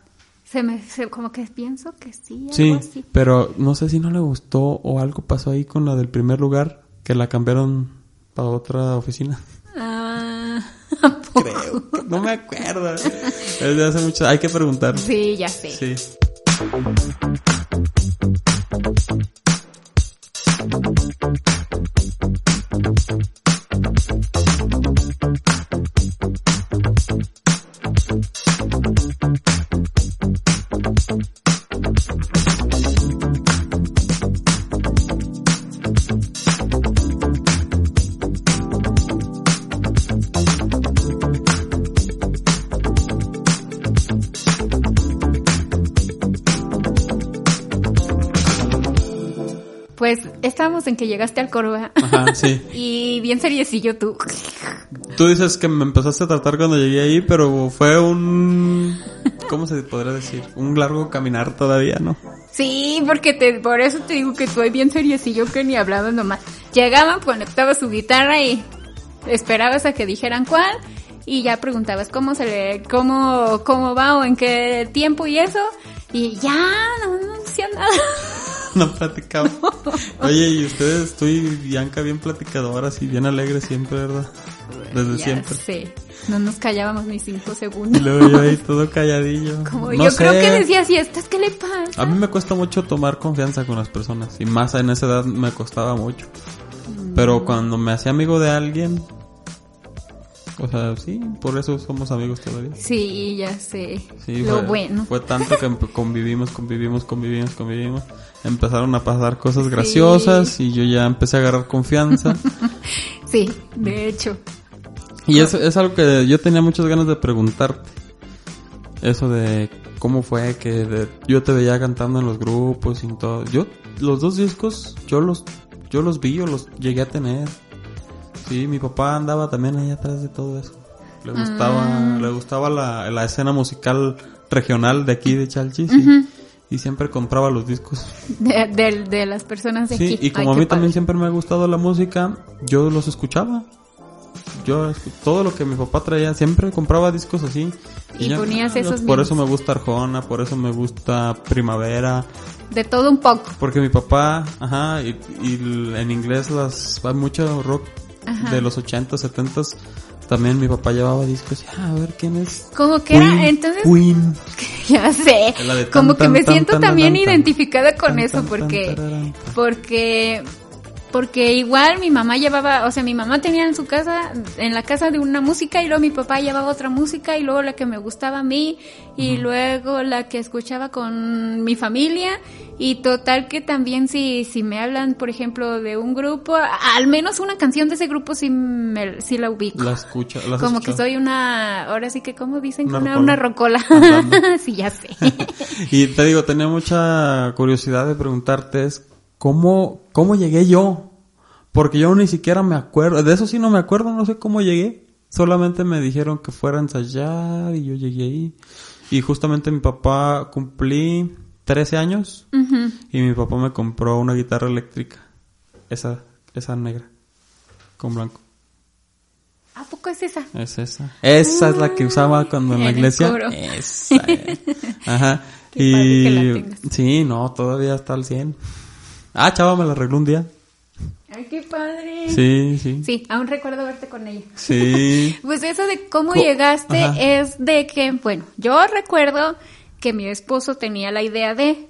D: Se me, se- como que pienso que sí, algo
C: Sí,
D: así.
C: pero no sé si no le gustó o algo pasó ahí con la del primer lugar, que la cambiaron para otra oficina.
D: Ah.
C: Creo, no me acuerdo. Es de hace mucho, hay que preguntar.
D: Sí, ya sé.
C: Sí.
D: Estábamos en que llegaste al coro.
C: Ajá, sí.
D: y bien seriecillo tú.
C: Tú dices que me empezaste a tratar cuando llegué ahí, pero fue un... ¿Cómo se podría decir? Un largo caminar todavía, ¿no?
D: Sí, porque te, por eso te digo que soy bien seriecillo que ni hablaba nomás. Llegaban, conectaba su guitarra y esperabas a que dijeran cuál y ya preguntabas cómo se le, cómo, cómo va o en qué tiempo y eso y ya no, no decía nada.
C: No platicaba. Oye, y ustedes, tú y Bianca bien platicadoras y bien alegres siempre, ¿verdad? Desde
D: Ya
C: siempre.
D: sé. No nos callábamos ni cinco
C: Y
D: segundos.
C: luego yo ahí todo calladillo.
D: Como
C: No
D: yo creo que decías, ¿y estas qué le pasa?
C: A mí me cuesta mucho tomar confianza con las personas. Y más en esa edad me costaba mucho. Pero cuando me hacía amigo de alguien... O sea, sí, por eso somos amigos todavía.
D: Sí, ya sé.
C: Sí,
D: Lo
C: fue,
D: bueno.
C: Fue tanto que convivimos, convivimos, convivimos, convivimos. Empezaron a pasar cosas graciosas y yo ya empecé a agarrar confianza.
D: Sí, de hecho.
C: y eso es algo que yo tenía muchas ganas de preguntarte. Eso de cómo fue que de- yo te veía cantando en los grupos y todo. Yo, los dos discos, yo los, yo los vi, yo los llegué a tener. Sí, mi papá andaba también ahí atrás de todo eso. Le gustaba, le gustaba la, la escena musical regional de aquí de Chalchis y, y siempre compraba los discos.
D: De, de, de las personas de
C: Sí,
D: aquí.
C: y como
D: Ay,
C: a mí también
D: padre.
C: siempre me ha gustado la música, yo los escuchaba. Yo todo lo que mi papá traía, siempre compraba discos así.
D: Y ponías
C: ah,
D: esos
C: Por
D: mismos.
C: eso me gusta Arjona, por eso me gusta Primavera,
D: De todo un poco.
C: porque mi papá, ajá, y, y en inglés las va mucho rock
D: Ajá.
C: de los 80, 70 también mi papá llevaba discos. y, ah, a ver quién es.
D: Como que era,
C: Queen,
D: entonces,
C: Queen.
D: ya sé,
C: tan,
D: como que me
C: tan,
D: siento
C: tan,
D: también identificada con eso, porque, porque, porque igual mi mamá llevaba, o sea, mi mamá tenía en su casa, en la casa de una música y luego mi papá llevaba otra música y luego la que me gustaba a mí y luego la que escuchaba con mi familia y total que también si, si me hablan, por ejemplo, de un grupo, al menos una canción de ese grupo sí, me, sí la ubico.
C: La escucha, las
D: Como que soy una, ahora sí que, ¿cómo dicen?
C: Una
D: Una,
C: rocola.
D: una rocola. Sí, ya sé.
C: y te digo, tenía mucha curiosidad de preguntarte es cómo, cómo llegué yo. Porque yo ni siquiera me acuerdo, de eso sí no me acuerdo, no sé cómo llegué. Solamente me dijeron que fuera a ensayar y yo llegué ahí. Y justamente mi papá cumplí 13 años y mi papá me compró una guitarra eléctrica. Esa, esa negra. Con blanco.
D: ¿A poco es esa?
C: Es esa. Esa es la que usaba cuando en la iglesia. Esa. es. Ajá.
D: Qué
C: y
D: padre que la tengas.
C: sí, no, todavía está al 100. Ah, chava, me la arregló un día.
D: Ay, qué padre.
C: Sí, sí.
D: Sí, aún recuerdo verte con ella.
C: Sí.
D: Pues eso de cómo
C: Co-
D: llegaste
C: Ajá.
D: es de que, bueno, yo recuerdo que mi esposo tenía la idea de,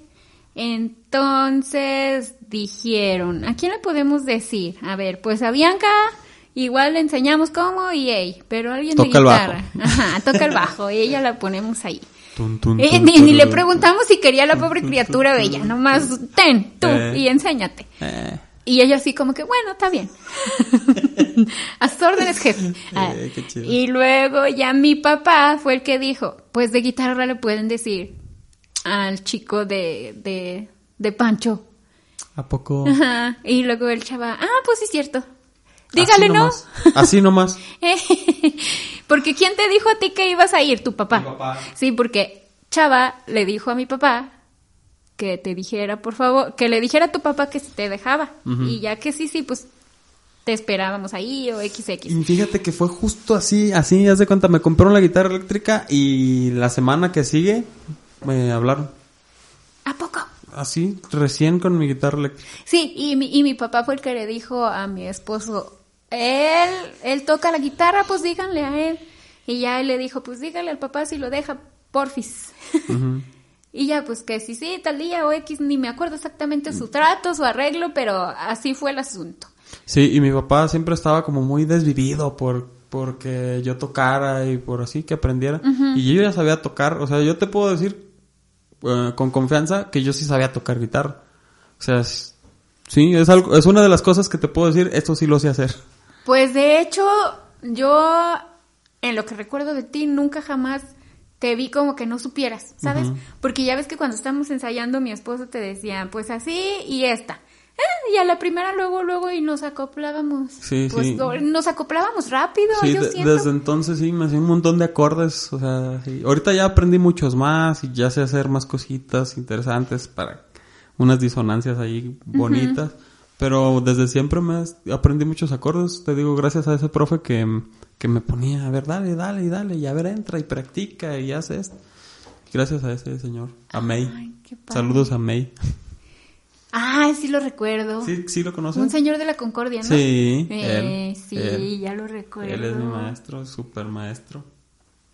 D: entonces dijeron, ¿a quién le podemos decir? A ver, pues a Bianca igual le enseñamos cómo y ey, pero alguien
C: Toca
D: de
C: el
D: guitarra.
C: bajo.
D: Ajá, toca el bajo y ella la ponemos ahí.
C: Tun, tun,
D: Eh,
C: tun,
D: ni, ni le preguntamos si quería la pobre criatura bella, nomás ten, tú,
C: Eh.
D: y enséñate.
C: Eh,
D: Y ella así como que, bueno, está bien. A sus órdenes, jefe. Ah, y luego ya mi papá fue el que dijo, pues de guitarra le pueden decir al chico de, de, de Pancho.
C: ¿A poco?
D: Ajá. Y luego el chava, ah, pues sí es cierto. Dígale
C: Así
D: no.
C: nomás. Así nomás.
D: porque ¿quién te dijo a ti que ibas a ir? Tu papá.
C: Mi papá.
D: Sí, porque Chava le dijo a mi papá que te dijera, por favor, que le dijera a tu papá que si te dejaba. Y ya que sí, sí, pues te esperábamos ahí o XX.
C: Y fíjate que fue justo así, así, haz de cuenta, me compraron la guitarra eléctrica y la semana que sigue me hablaron.
D: ¿A poco?
C: Así, recién con mi guitarra eléctrica.
D: Sí, y mi, y mi papá fue el que le dijo a mi esposo, él, él toca la guitarra, pues díganle a él. Y ya él le dijo, pues díganle al papá si lo deja, porfis. y ya, pues que sí, sí, tal día o X, ni me acuerdo exactamente su trato, su arreglo, pero así fue el asunto.
C: Sí, y mi papá siempre estaba como muy desvivido por porque yo tocara y por así que aprendiera. Y yo ya sabía tocar, o sea, yo te puedo decir eh, con confianza que yo sí sabía tocar guitarra. O sea, es- sí, es algo, es una de las cosas que te puedo decir, esto sí lo sé hacer.
D: Pues de hecho, yo, en lo que recuerdo de ti, nunca jamás te vi como que no supieras, ¿sabes? Porque ya ves que cuando estábamos ensayando, mi esposo te decía, pues así y esta. Eh, y a la primera luego, luego, y nos acoplábamos.
C: Sí,
D: pues,
C: sí.
D: Nos acoplábamos rápido,
C: Sí,
D: yo
C: de-
D: siento.
C: desde entonces sí, me hacía un montón de acordes, o sea, sí. ahorita ya aprendí muchos más y ya sé hacer más cositas interesantes para unas disonancias ahí bonitas, pero desde siempre me aprendí muchos acordes, te digo, gracias a ese profe que, que me ponía, a ver, dale, dale, dale, y a ver, entra y practica y hace esto. Gracias a ese señor, a May.
D: Ay, qué padre.
C: Saludos a May.
D: Ah, sí lo recuerdo.
C: ¿Sí, sí lo conoces?
D: Un señor de la Concordia, ¿no?
C: Sí,
D: Eh,
C: él,
D: sí,
C: él.
D: ya lo recuerdo.
C: Él es mi maestro, super maestro.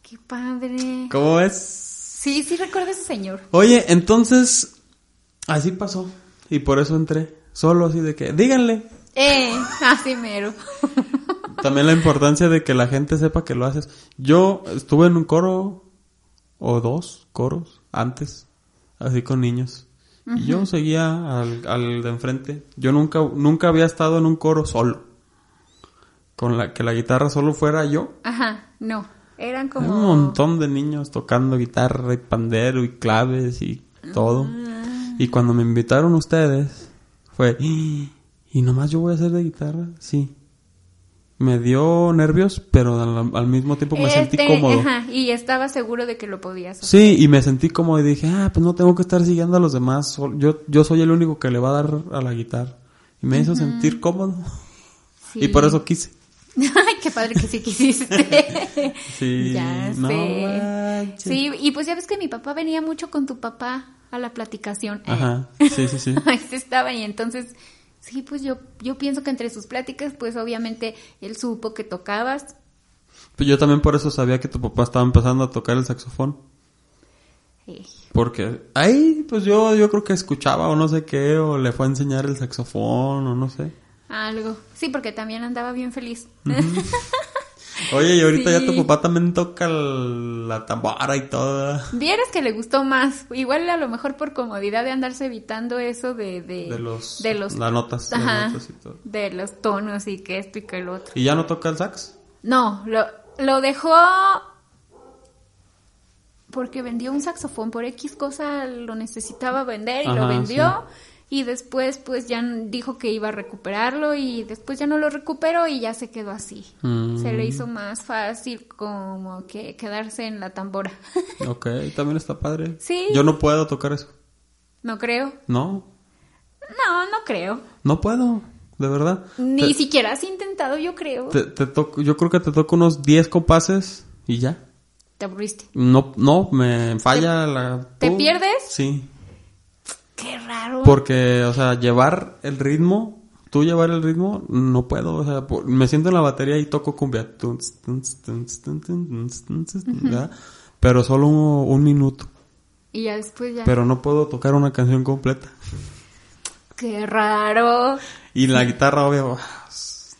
D: Qué padre.
C: ¿Cómo es?
D: Sí, sí recuerdo a ese señor.
C: Oye, entonces, así pasó. Y por eso entré. Solo así de que, díganle.
D: Eh, así mero.
C: También la importancia de que la gente sepa que lo haces. Yo estuve en un coro o dos coros antes, así con niños. Y yo seguía al, al de enfrente. Yo nunca, nunca había estado en un coro solo. Con la que la guitarra solo fuera yo.
D: Ajá, no. Eran como...
C: Un montón de niños tocando guitarra y pandero y claves y todo. Y cuando me invitaron ustedes, fue, "¿Y nomás yo voy a hacer de guitarra? Sí. Me dio nervios, pero al, al mismo tiempo me sentí
D: Este,
C: cómodo.
D: Ajá, y estaba seguro de que lo podías hacer.
C: Sí, y me sentí cómodo y dije, ah, pues no tengo que estar siguiendo a los demás. Yo, yo soy el único que le va a dar a la guitarra. Y me hizo sentir cómodo.
D: Sí.
C: Y por eso quise.
D: Ay, qué padre que sí quisiste.
C: Sí,
D: ya
C: no
D: sé.
C: manches.
D: Sí, y pues ya ves que mi papá venía mucho con tu papá a la platicación. Eh,
C: Ajá, sí, sí, sí.
D: Ahí se estaban y entonces, sí, pues yo, yo pienso que entre sus pláticas, pues obviamente él supo que tocabas.
C: Pues yo también por eso sabía que tu papá estaba empezando a tocar el saxofón.
D: Eh,
C: Porque ahí, pues yo, yo creo que escuchaba o no sé qué, o le fue a enseñar el saxofón, o no sé.
D: algo. Sí, porque también andaba bien feliz.
C: Oye, y ahorita ya tu papá también toca la tambora y todo.
D: Vieras que le gustó más. Igual a lo mejor por comodidad de andarse evitando eso de... De,
C: De los,
D: de los
C: las notas, las
D: Ajá,
C: notas y todo.
D: de los tonos y que esto y que el otro.
C: ¿Y ya no toca el sax?
D: No, lo, lo dejó porque vendió un saxofón por X cosa, lo necesitaba vender y lo vendió. Y después pues ya dijo que iba a recuperarlo y después ya no lo recuperó y ya se quedó así.
C: Mm.
D: Se le hizo más fácil como que quedarse en la tambora.
C: Ok, también está padre.
D: Sí.
C: Yo no puedo tocar eso.
D: no creo.
C: No,
D: No, no creo.
C: no puedo, de verdad.
D: Ni
C: Te-
D: siquiera has intentado, yo creo.
C: te, te toco, yo creo que te toco unos 10 compases y ya.
D: Te aburriste.
C: No, no, me falla la...
D: te pierdes?
C: Sí.
D: Qué raro.
C: Porque, o sea, llevar el ritmo, tú llevar el ritmo, no puedo. O sea, por- me siento en la batería y toco cumbia. Pero solo un, un minuto.
D: Y ya después ya.
C: Pero no puedo tocar una canción completa.
D: Qué raro.
C: Y la guitarra, obvio,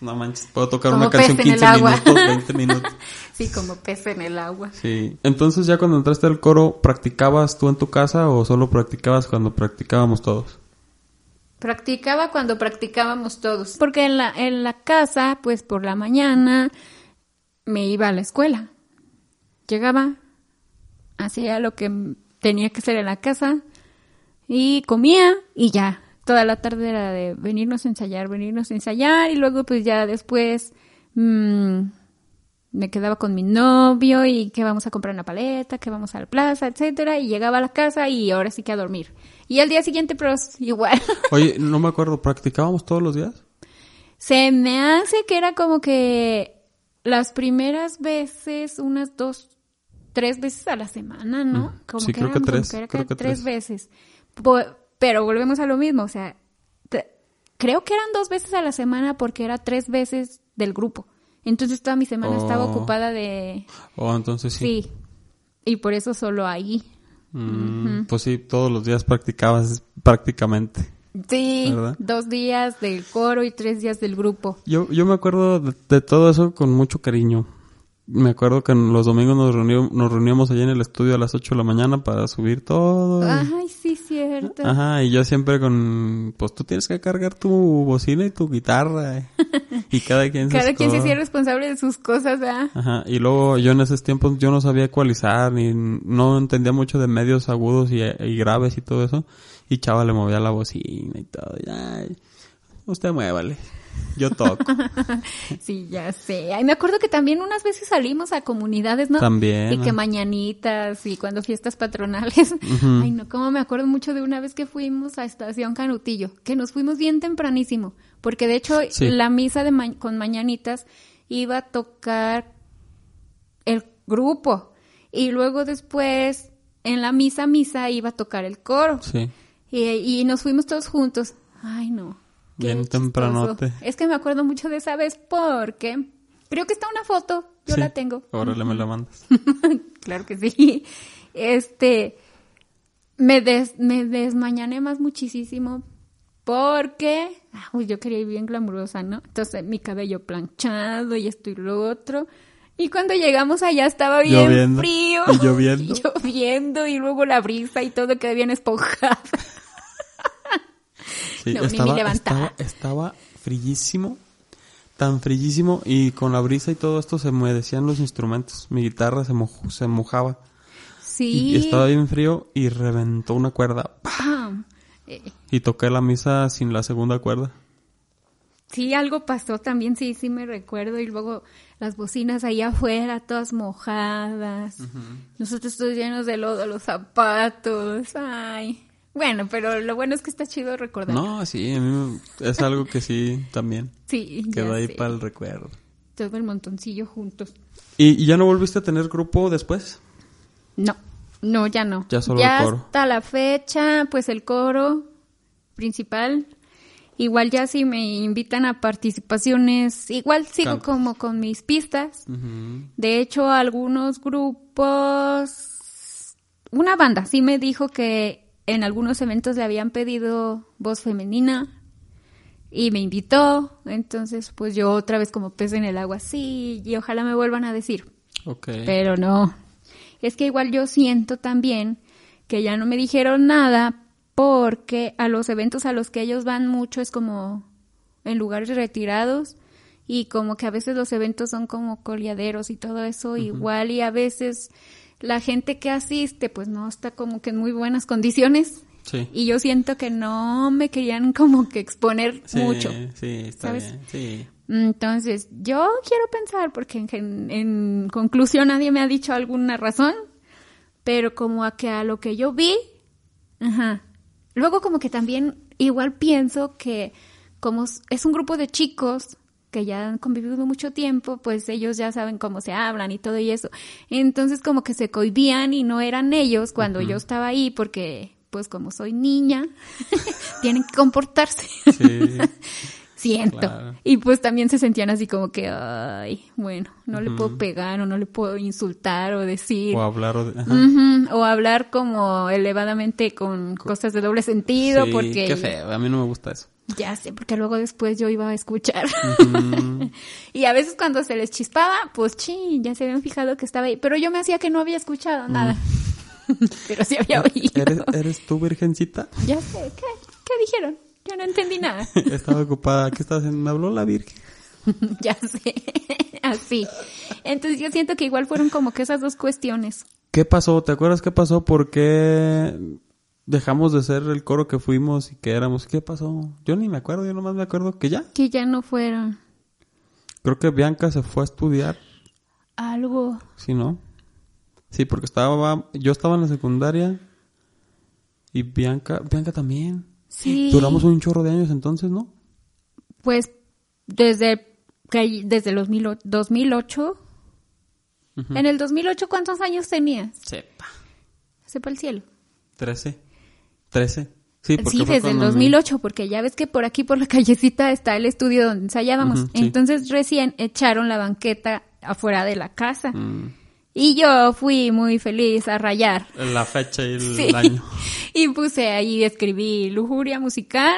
C: No manches, puedo tocar
D: Como
C: una canción
D: pez en el
C: 15
D: agua.
C: minutos, 20 minutos.
D: Sí, como pez en el agua.
C: Sí. Entonces ya cuando entraste al coro, ¿practicabas tú en tu casa o solo practicabas cuando practicábamos todos?
D: Practicaba cuando practicábamos todos. Porque en la, en la casa, pues por la mañana me iba a la escuela. Llegaba, hacía lo que tenía que hacer en la casa y comía y ya. Toda la tarde era de venirnos a ensayar, venirnos a ensayar y luego pues ya después mm, me quedaba con mi novio y que vamos a comprar una paleta, que vamos a la plaza, etcétera, y llegaba a la casa y ahora sí que a dormir. Y al día siguiente pues igual.
C: Oye, no me acuerdo, ¿practicábamos todos los días?
D: Se me hace que era como que las primeras veces, unas dos, tres veces a la semana, ¿no?
C: Mm,
D: Como
C: sí, creo que
D: como
C: tres, creo que
D: tres
C: tres.
D: veces. Pero volvemos a lo mismo, o sea, creo que eran dos veces a la semana porque era tres veces del grupo. Entonces toda mi semana estaba
C: Oh.
D: ocupada de...
C: O entonces sí.
D: Sí. Y por eso solo ahí.
C: Mm, Pues sí, todos los días practicabas prácticamente.
D: Sí,
C: ¿Verdad?
D: dos días del coro y tres días del grupo.
C: Yo, yo me acuerdo de, de todo eso con mucho cariño. Me acuerdo que los domingos nos, reunió- nos reuníamos allí en el estudio a las 8 de la mañana para subir todo.
D: Ay, sí, cierto.
C: Ajá, y yo siempre con, pues tú tienes que cargar tu bocina y tu guitarra. eh. Y cada quien
D: Cada quien se hacía responsable de sus cosas, ¿verdad?
C: Ajá, y luego yo en esos tiempos yo no sabía ecualizar ni no entendía mucho de medios agudos y, y graves y todo eso. Y chava le movía la bocina y todo. y, ay, usted muévale. Yo toco.
D: Sí, ya sé. Ay, me acuerdo que también unas veces salimos a comunidades, ¿no?
C: También,
D: Y que mañanitas y cuando fiestas patronales. Ay, no, como me acuerdo mucho de una vez que fuimos a Estación Canutillo, que nos fuimos bien tempranísimo, porque de hecho
C: Sí.
D: la misa de ma- con mañanitas iba a tocar el grupo y luego después en la misa misa iba a tocar el coro.
C: Sí.
D: Y, y nos fuimos todos juntos. Ay, no.
C: Bien tempranote.
D: Es que me acuerdo mucho de esa vez porque creo que está una foto. Yo
C: Sí.
D: la tengo.
C: Órale, me la mandas.
D: claro que sí. Este, me, des, me desmañané más muchísimo porque ah, uy, yo quería ir bien glamurosa, ¿no? Entonces mi cabello planchado y esto y lo otro. Y cuando llegamos allá estaba bien
C: Lloviendo.
D: frío.
C: Y lloviendo.
D: Y lloviendo y luego la brisa y todo quedó bien esponjado.
C: Sí,
D: No, ni
C: estaba,
D: me levantaba.
C: estaba, estaba frillísimo, tan frillísimo y con la brisa y todo esto se humedecían los instrumentos. Mi guitarra se, se mojaba
D: Sí.
C: y estaba bien frío y reventó una cuerda
D: Pam. Eh,
C: y toqué la misa sin la segunda cuerda.
D: Sí, algo pasó también, sí, sí me recuerdo. Y luego las bocinas ahí afuera, todas mojadas. Nosotros todos llenos de lodo, los zapatos. Ay. Bueno, pero lo bueno es que está chido recordar.
C: No, sí, a mí es algo que sí también
D: Sí,
C: quedó ahí
D: sé.
C: para el recuerdo.
D: Todo el montoncillo juntos.
C: ¿Y, y ya no volviste a tener grupo después?
D: No, no, ya no.
C: Ya solo el coro.
D: hasta la fecha, pues el coro principal. Igual ya si me invitan a participaciones, igual sigo como con mis pistas. De hecho, algunos grupos, una banda sí me dijo que en algunos eventos le habían pedido voz femenina y me invitó. Entonces, pues yo otra vez como pez en el agua, sí, y ojalá me vuelvan a decir. Pero no. Es que igual yo siento también que ya no me dijeron nada porque a los eventos a los que ellos van mucho es como en lugares retirados y como que a veces los eventos son como coleaderos y todo eso igual y a veces la gente que asiste pues no está como que en muy buenas condiciones
C: Sí.
D: y yo siento que no me querían como que exponer
C: Sí,
D: mucho.
C: Sí, está
D: ¿sabes?
C: bien. Sí.
D: Entonces, yo quiero pensar, porque en, en conclusión nadie me ha dicho alguna razón, pero como a que a lo que yo vi, ajá. Luego como que también igual pienso que como es un grupo de chicos que ya han convivido mucho tiempo, pues ellos ya saben cómo se hablan y todo y eso. Entonces como que se cohibían y no eran ellos cuando yo estaba ahí porque pues como soy niña, tienen que comportarse.
C: Sí.
D: Siento.
C: Claro.
D: Y pues también se sentían así como que, ay, bueno, no le puedo pegar o no le puedo insultar o decir.
C: o hablar o de-
D: hablar como elevadamente con cosas de doble sentido
C: Sí,
D: porque...
C: Qué feo, a mí no me gusta eso.
D: Ya sé, porque luego después yo iba a escuchar. y a veces cuando se les chispaba, pues sí, ya se habían fijado que estaba ahí. Pero yo me hacía que no había escuchado nada. Pero sí había oído.
C: ¿Eres, ¿Eres tú, virgencita?
D: Ya sé, ¿qué? ¿Qué dijeron? Yo no entendí nada.
C: Estaba ocupada. ¿Qué estás haciendo? Me habló la virgen.
D: ya sé, así. Entonces yo siento que igual fueron como que esas dos cuestiones.
C: ¿Qué pasó? ¿Te acuerdas qué pasó? ¿Por qué dejamos de ser el coro que fuimos y que éramos? ¿Qué pasó? Yo ni me acuerdo, yo nomás me acuerdo que ya.
D: Que ya no fueron
C: Creo que Bianca se fue a estudiar,
D: algo.
C: ¿sí no? Sí, porque estaba, yo estaba en la secundaria y Bianca, Bianca también.
D: Sí.
C: Duramos un chorro de años entonces, ¿no?
D: Pues desde, que- desde los mil o- 2008. En el 2008, ¿cuántos años tenías?
C: Sepa.
D: Sepa el cielo.
C: Trece. Trece. Sí, porque
D: Sí, desde el
C: cuando me-
D: 2008, porque ya ves que por aquí, por la callecita, está el estudio donde ensayábamos.
C: Ujú, sí.
D: Entonces recién echaron la banqueta afuera de la casa.
C: Mm,
D: Y yo fui muy feliz a rayar.
C: la fecha y el
D: Sí.
C: año.
D: Y puse ahí, escribí Lujuria Musical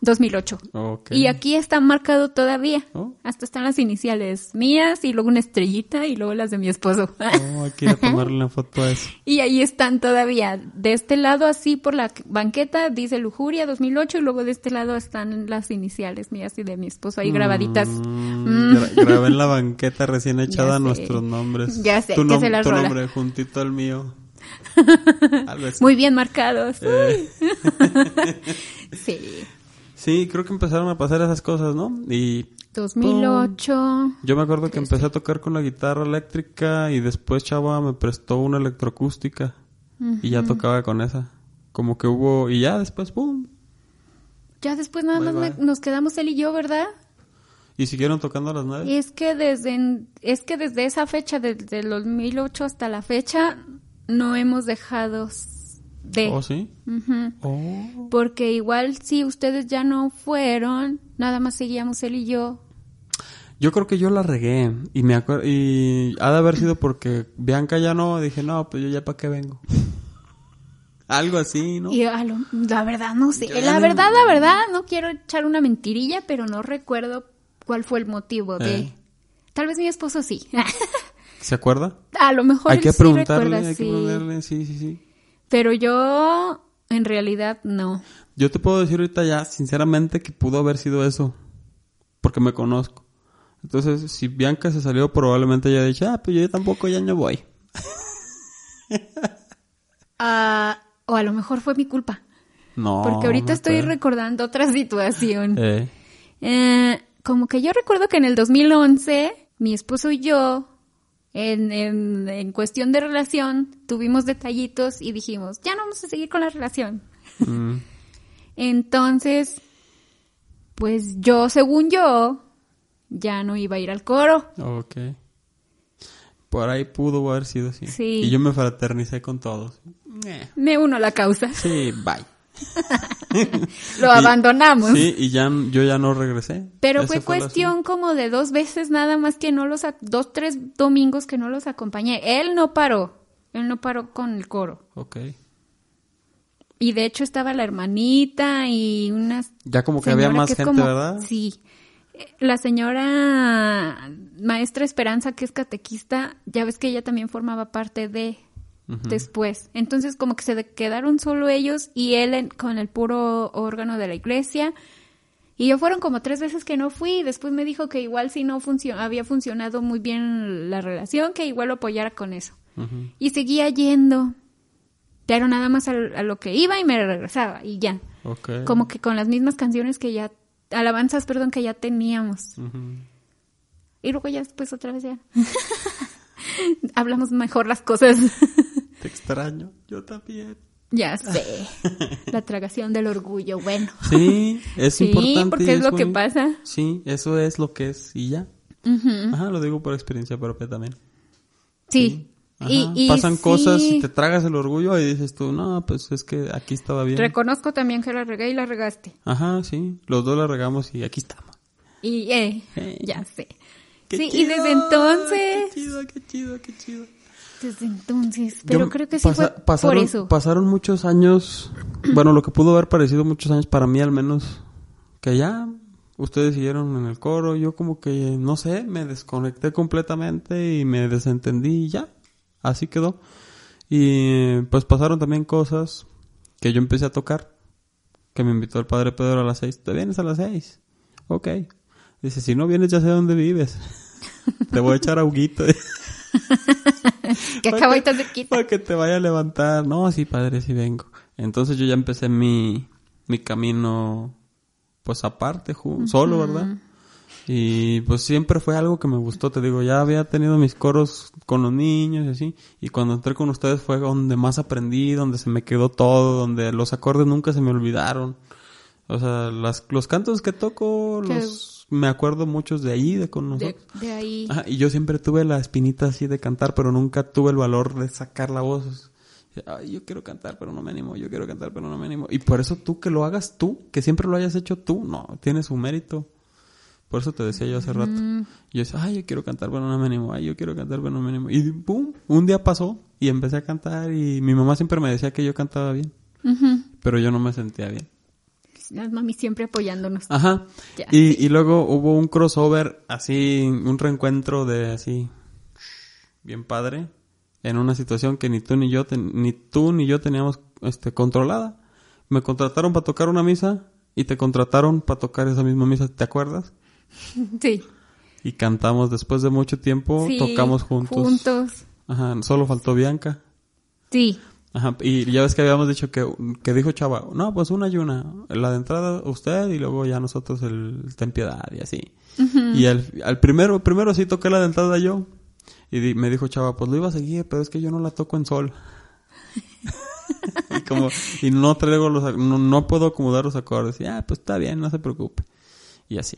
D: 2008.
C: Ok.
D: Y aquí está marcado todavía.
C: Oh.
D: Hasta están las iniciales mías y luego una estrellita y luego las de mi esposo.
C: Oh, a tomarle una foto a eso.
D: y ahí están todavía. De este lado, así por la banqueta, dice Lujuria 2008 y luego de este lado están las iniciales mías y de mi esposo ahí grabaditas.
C: Mm, gra- grabé en la banqueta recién echada nuestros nombres.
D: Ya sé,
C: tu, nom-
D: se
C: nombre juntito al mío.
D: Muy bien marcados.
C: Eh,
D: Sí.
C: Sí, creo que empezaron a pasar esas cosas, ¿no? Y
D: 2008.
C: yo me acuerdo que empecé a tocar con la guitarra eléctrica y después Chava me prestó una electroacústica y ya tocaba con esa. Como que hubo, y ya después, ¡pum!
D: Ya después nada
C: Bye,
D: más me- nos quedamos él y yo, ¿verdad?
C: Y siguieron tocando a las nueve.
D: Es que desde es que desde esa fecha, desde el 2008 hasta la fecha, no hemos dejado de.
C: ¿Oh, sí? Oh.
D: Porque igual si ustedes ya no fueron, nada más seguíamos él y yo.
C: Yo creo que yo la regué y me acuerdo y ha de haber sido porque Bianca ya no, dije, no, pues yo ya para qué vengo. Algo así, ¿no?
D: Y a lo- la verdad no sé.
C: Yo
D: La
C: no-
D: verdad, la verdad, no quiero echar una mentirilla, pero no recuerdo cuál fue el motivo de.
C: Eh.
D: Tal vez mi esposo sí.
C: ¿Se acuerda?
D: a lo mejor
C: Hay
D: él
C: que
D: sí
C: preguntarle,
D: recuerda,
C: hay que preguntarle, sí, sí, sí.
D: Pero yo, en realidad, no.
C: Yo te puedo decir ahorita ya, sinceramente, que pudo haber sido eso. Porque me conozco. Entonces, si Bianca se salió, probablemente ella dicho, ah, pues yo tampoco ya no voy.
D: Ah, o a lo mejor fue mi culpa.
C: No.
D: Porque ahorita estoy
C: creo.
D: recordando otra situación.
C: Eh,
D: Eh, como que yo recuerdo que en el 2011, mi esposo y yo, en, en, en cuestión de relación, tuvimos detallitos y dijimos, ya no vamos a seguir con la relación.
C: mm,
D: Entonces, pues yo, según yo, ya no iba a ir al coro.
C: ok. Por ahí pudo haber sido así.
D: Sí.
C: Y yo me fraternicé con todos. Eh,
D: Me uno a la causa.
C: Sí, bye.
D: Lo
C: Y-
D: abandonamos.
C: Sí, y ya yo ya no regresé.
D: Pero
C: Ese
D: fue cuestión como de dos veces nada más que no los, dos, tres domingos que no los acompañé. Él no paró, él no paró con el coro.
C: Ok.
D: Y de hecho estaba la hermanita y unas...
C: Ya como que había más
D: que
C: gente,
D: como-
C: ¿verdad?
D: Sí. La señora maestra Esperanza, que es catequista, ya ves que ella también formaba parte de después. Entonces como que se quedaron solo ellos y él en- con el puro órgano de la iglesia. Y yo fueron como tres veces que no fui y después me dijo que igual si no funcio- había funcionado muy bien la relación, que igual lo apoyara con eso. Y seguía yendo. Pero nada más a, a lo que iba y me regresaba y ya.
C: Ok.
D: Como que con las mismas canciones que ya, alabanzas, perdón, que ya teníamos. Y luego ya después otra vez ya. Hablamos mejor las cosas.
C: Te extraño. Yo también.
D: ya sé. La tragación del orgullo, bueno.
C: Sí, es
D: Sí,
C: importante.
D: porque
C: y
D: es lo que pasa.
C: Sí, eso es lo que es y ya. Ajá, lo digo por experiencia propia también.
D: Sí. Y, y
C: Pasan
D: sí,
C: cosas y te tragas el orgullo y dices tú, no, pues es que aquí estaba bien.
D: Reconozco también que la regué y la regaste.
C: Ajá, sí, los dos la regamos y aquí estamos.
D: Y eh,
C: Eh.
D: ya sé.
C: Qué
D: sí, y desde entonces,
C: Qué chido, qué chido, qué chido.
D: desde entonces, pero
C: Yo-
D: creo que sí
C: pasa-
D: fue
C: pasaron,
D: por eso.
C: Pasaron muchos años, bueno, lo que pudo haber parecido muchos años para mí al menos, que ya ustedes siguieron en el coro, yo como que, no sé, me desconecté completamente y me desentendí y ya, así quedó. Y pues pasaron también cosas que yo empecé a tocar, que me invitó el padre Pedro a las seis, ¿te vienes a las seis? Ok. Dice, si no vienes ya sé dónde vives. te voy a echar aguito.
D: Que acabo tan cerquita.
C: Para que te vaya a levantar. No, sí, padre, sí vengo. Entonces yo ya empecé mi, mi camino, pues aparte, solo, ¿verdad? Y pues siempre fue algo que me gustó, te digo, ya había tenido mis coros con los niños y así. Y cuando entré con ustedes fue donde más aprendí, donde se me quedó todo, donde los acordes nunca se me olvidaron. O sea, las, los cantos que toco, los, me acuerdo muchos de ahí, de con nosotros.
D: De, de ahí.
C: Y yo siempre tuve la espinita así de cantar, pero nunca tuve el valor de sacar la voz. Ay, yo quiero cantar, pero no me animo. Yo quiero cantar, pero no me animo. Y por eso tú que lo hagas tú, que siempre lo hayas hecho tú, no, tiene su mérito. Por eso te decía yo hace rato.
D: Mm.
C: Yo decía, ay, yo quiero cantar, pero no me animo. Ay, yo quiero cantar, pero no me animo. Y pum, un día pasó y empecé a cantar y mi mamá siempre me decía que yo cantaba bien, pero yo no me sentía bien.
D: Las mami siempre apoyándonos.
C: Ajá.
D: Ya,
C: y, y luego hubo un crossover, así, un reencuentro de así, bien padre, en una situación que ni tú ni yo, ten- ni tú ni yo teníamos este, controlada. Me contrataron para tocar una misa y te contrataron para tocar esa misma misa, ¿te acuerdas?
D: Sí.
C: Y cantamos después de mucho tiempo,
D: Sí,
C: tocamos juntos.
D: Juntos.
C: Ajá, solo faltó Bianca.
D: Sí.
C: Ajá, y ya ves que habíamos dicho que, que dijo Chava, no, pues una y una, la de entrada usted y luego ya nosotros el Ten Piedad y así. Y al, al primero, primero sí toqué la de entrada yo. Y di- me dijo Chava, pues lo iba a seguir, pero es que yo no la toco en sol. y como, y no traigo los, no, no puedo acomodar los acordes. Y ah, pues está bien, no se preocupe. Y así.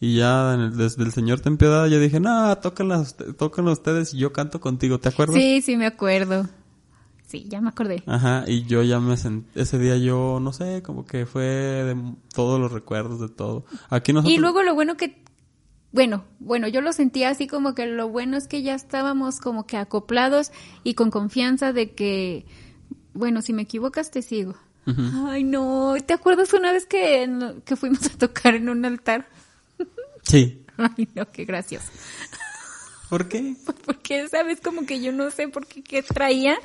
C: Y ya el- desde el señor Ten Piedad yo dije, no, tóquenlas, tóquenlas ustedes y yo canto contigo, ¿te acuerdas?
D: Sí, sí, me acuerdo. Sí, ya me acordé.
C: Ajá, y yo ya me sent... Ese día yo, no sé, como que fue de todos los recuerdos de todo. Aquí nosotros...
D: Y luego lo bueno que, bueno, bueno, yo lo sentía así como que lo bueno es que ya estábamos como que acoplados y con confianza de que, bueno, si me equivocas te sigo. Ay, no, ¿te acuerdas una vez que, que fuimos a tocar en un altar?
C: Sí.
D: Ay, no, qué gracioso.
C: ¿Por qué?
D: Porque, ¿sabes? Como que yo no sé por qué, qué traía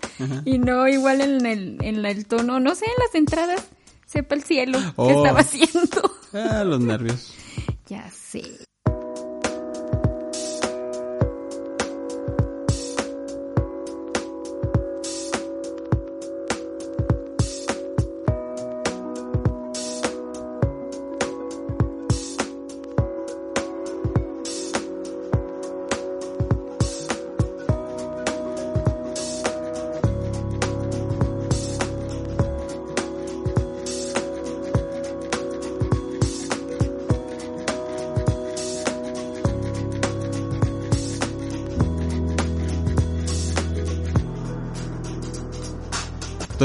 D: y no igual en el, en el tono, no sé, en las entradas, sepa el cielo qué
C: Oh.
D: estaba haciendo.
C: Ah, los nervios.
D: ya sé.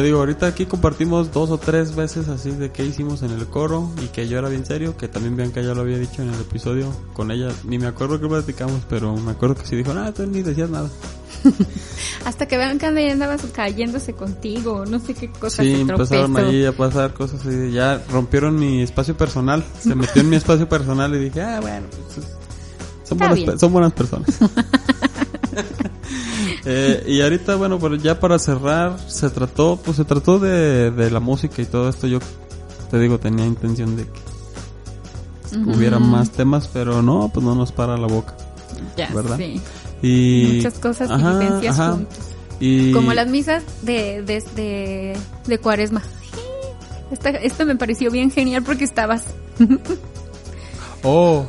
C: Te digo, ahorita aquí compartimos dos o tres veces así de qué hicimos en el coro y que yo era bien serio, que también Bianca ya lo había dicho en el episodio con ella. Ni me acuerdo qué platicamos, pero me acuerdo que sí dijo, nada, tú ni decías nada.
D: Hasta que vean que ya andabas cayéndose contigo, no sé qué cosa
C: Sí, empezaron ahí a pasar cosas así. Ya rompieron mi espacio personal. Se metió en mi espacio personal y dije, ah, bueno, pues, es- son, buenas, son buenas personas. Eh, y ahorita, bueno, pues ya para cerrar, se trató, pues se trató de, de la música y todo esto. Yo te digo, tenía intención de que hubiera más temas, pero no, pues no nos para la boca.
D: Ya
C: ¿verdad?
D: sé.
C: Y
D: Muchas cosas
C: Ajá,
D: vivencias
C: ajá.
D: juntos.
C: Y
D: Como las misas de, de, de, de cuaresma. Esta, esta me pareció bien genial porque estabas.
C: Oh,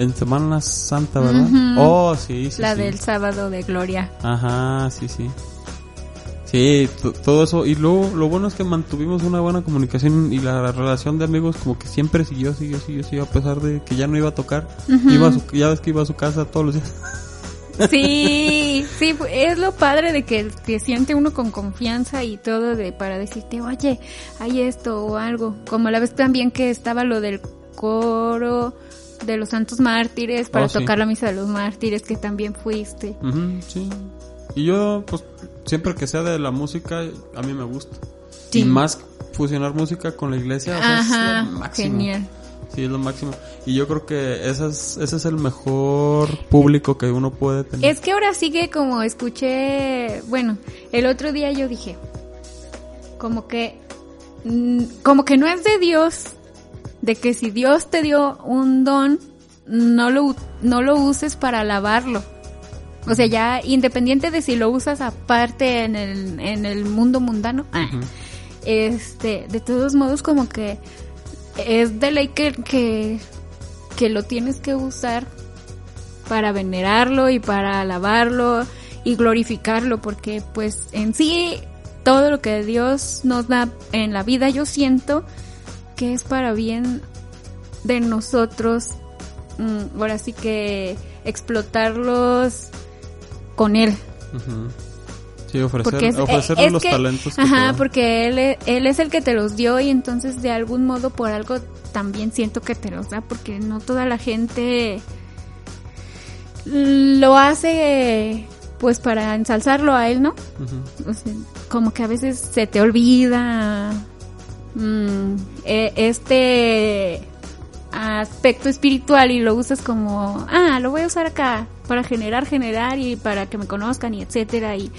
C: en Semana Santa, ¿verdad? Oh, sí, sí.
D: la
C: sí.
D: del sábado de gloria.
C: Ajá, sí, sí. Sí, to- todo eso. Y luego, lo bueno es que mantuvimos una buena comunicación y la relación de amigos como que siempre siguió, siguió, siguió, siguió, a pesar de que ya no iba a tocar. iba a su- ya ves que iba a su casa todos los días.
D: Sí, sí, es lo padre de que, que siente uno con confianza y todo de para decirte, oye, hay esto o algo. Como la vez también que estaba lo del coro de los santos mártires para
C: Oh, sí.
D: tocar la misa de los mártires que también fuiste.
C: Sí. Y yo, pues, siempre que sea de la música, a mí me gusta.
D: Sí.
C: Y más fusionar música con la iglesia, o sea, es lo máximo.
D: genial.
C: Sí, es lo máximo. Y yo creo que ese es, ese es el mejor público que uno puede tener.
D: Es que ahora sí que como escuché, bueno, el otro día yo dije, como que, mm, como que no es de Dios, de que si Dios te dio un don, no lo, no lo uses para alabarlo. O sea, ya independiente de si lo usas aparte en el, en el mundo mundano, ah, este, de todos modos como que es de ley que, que, que lo tienes que usar para venerarlo y para alabarlo y glorificarlo porque pues en sí todo lo que Dios nos da en la vida yo siento que es para bien de nosotros mm, ahora sí que explotarlos con él
C: Ujú. Sí, ofrecer,
D: es,
C: ofrecerle
D: es
C: los
D: que-
C: talentos que
D: ajá porque él, e- él es el que te los dio y entonces de algún modo por algo también siento que te los da porque no toda la gente lo hace pues para ensalzarlo a él no
C: Ujú.
D: O sea, como que a veces se te olvida mm, e- este aspecto espiritual y lo usas como, ah, lo voy a usar acá para generar, generar y para que me conozcan y etcétera y,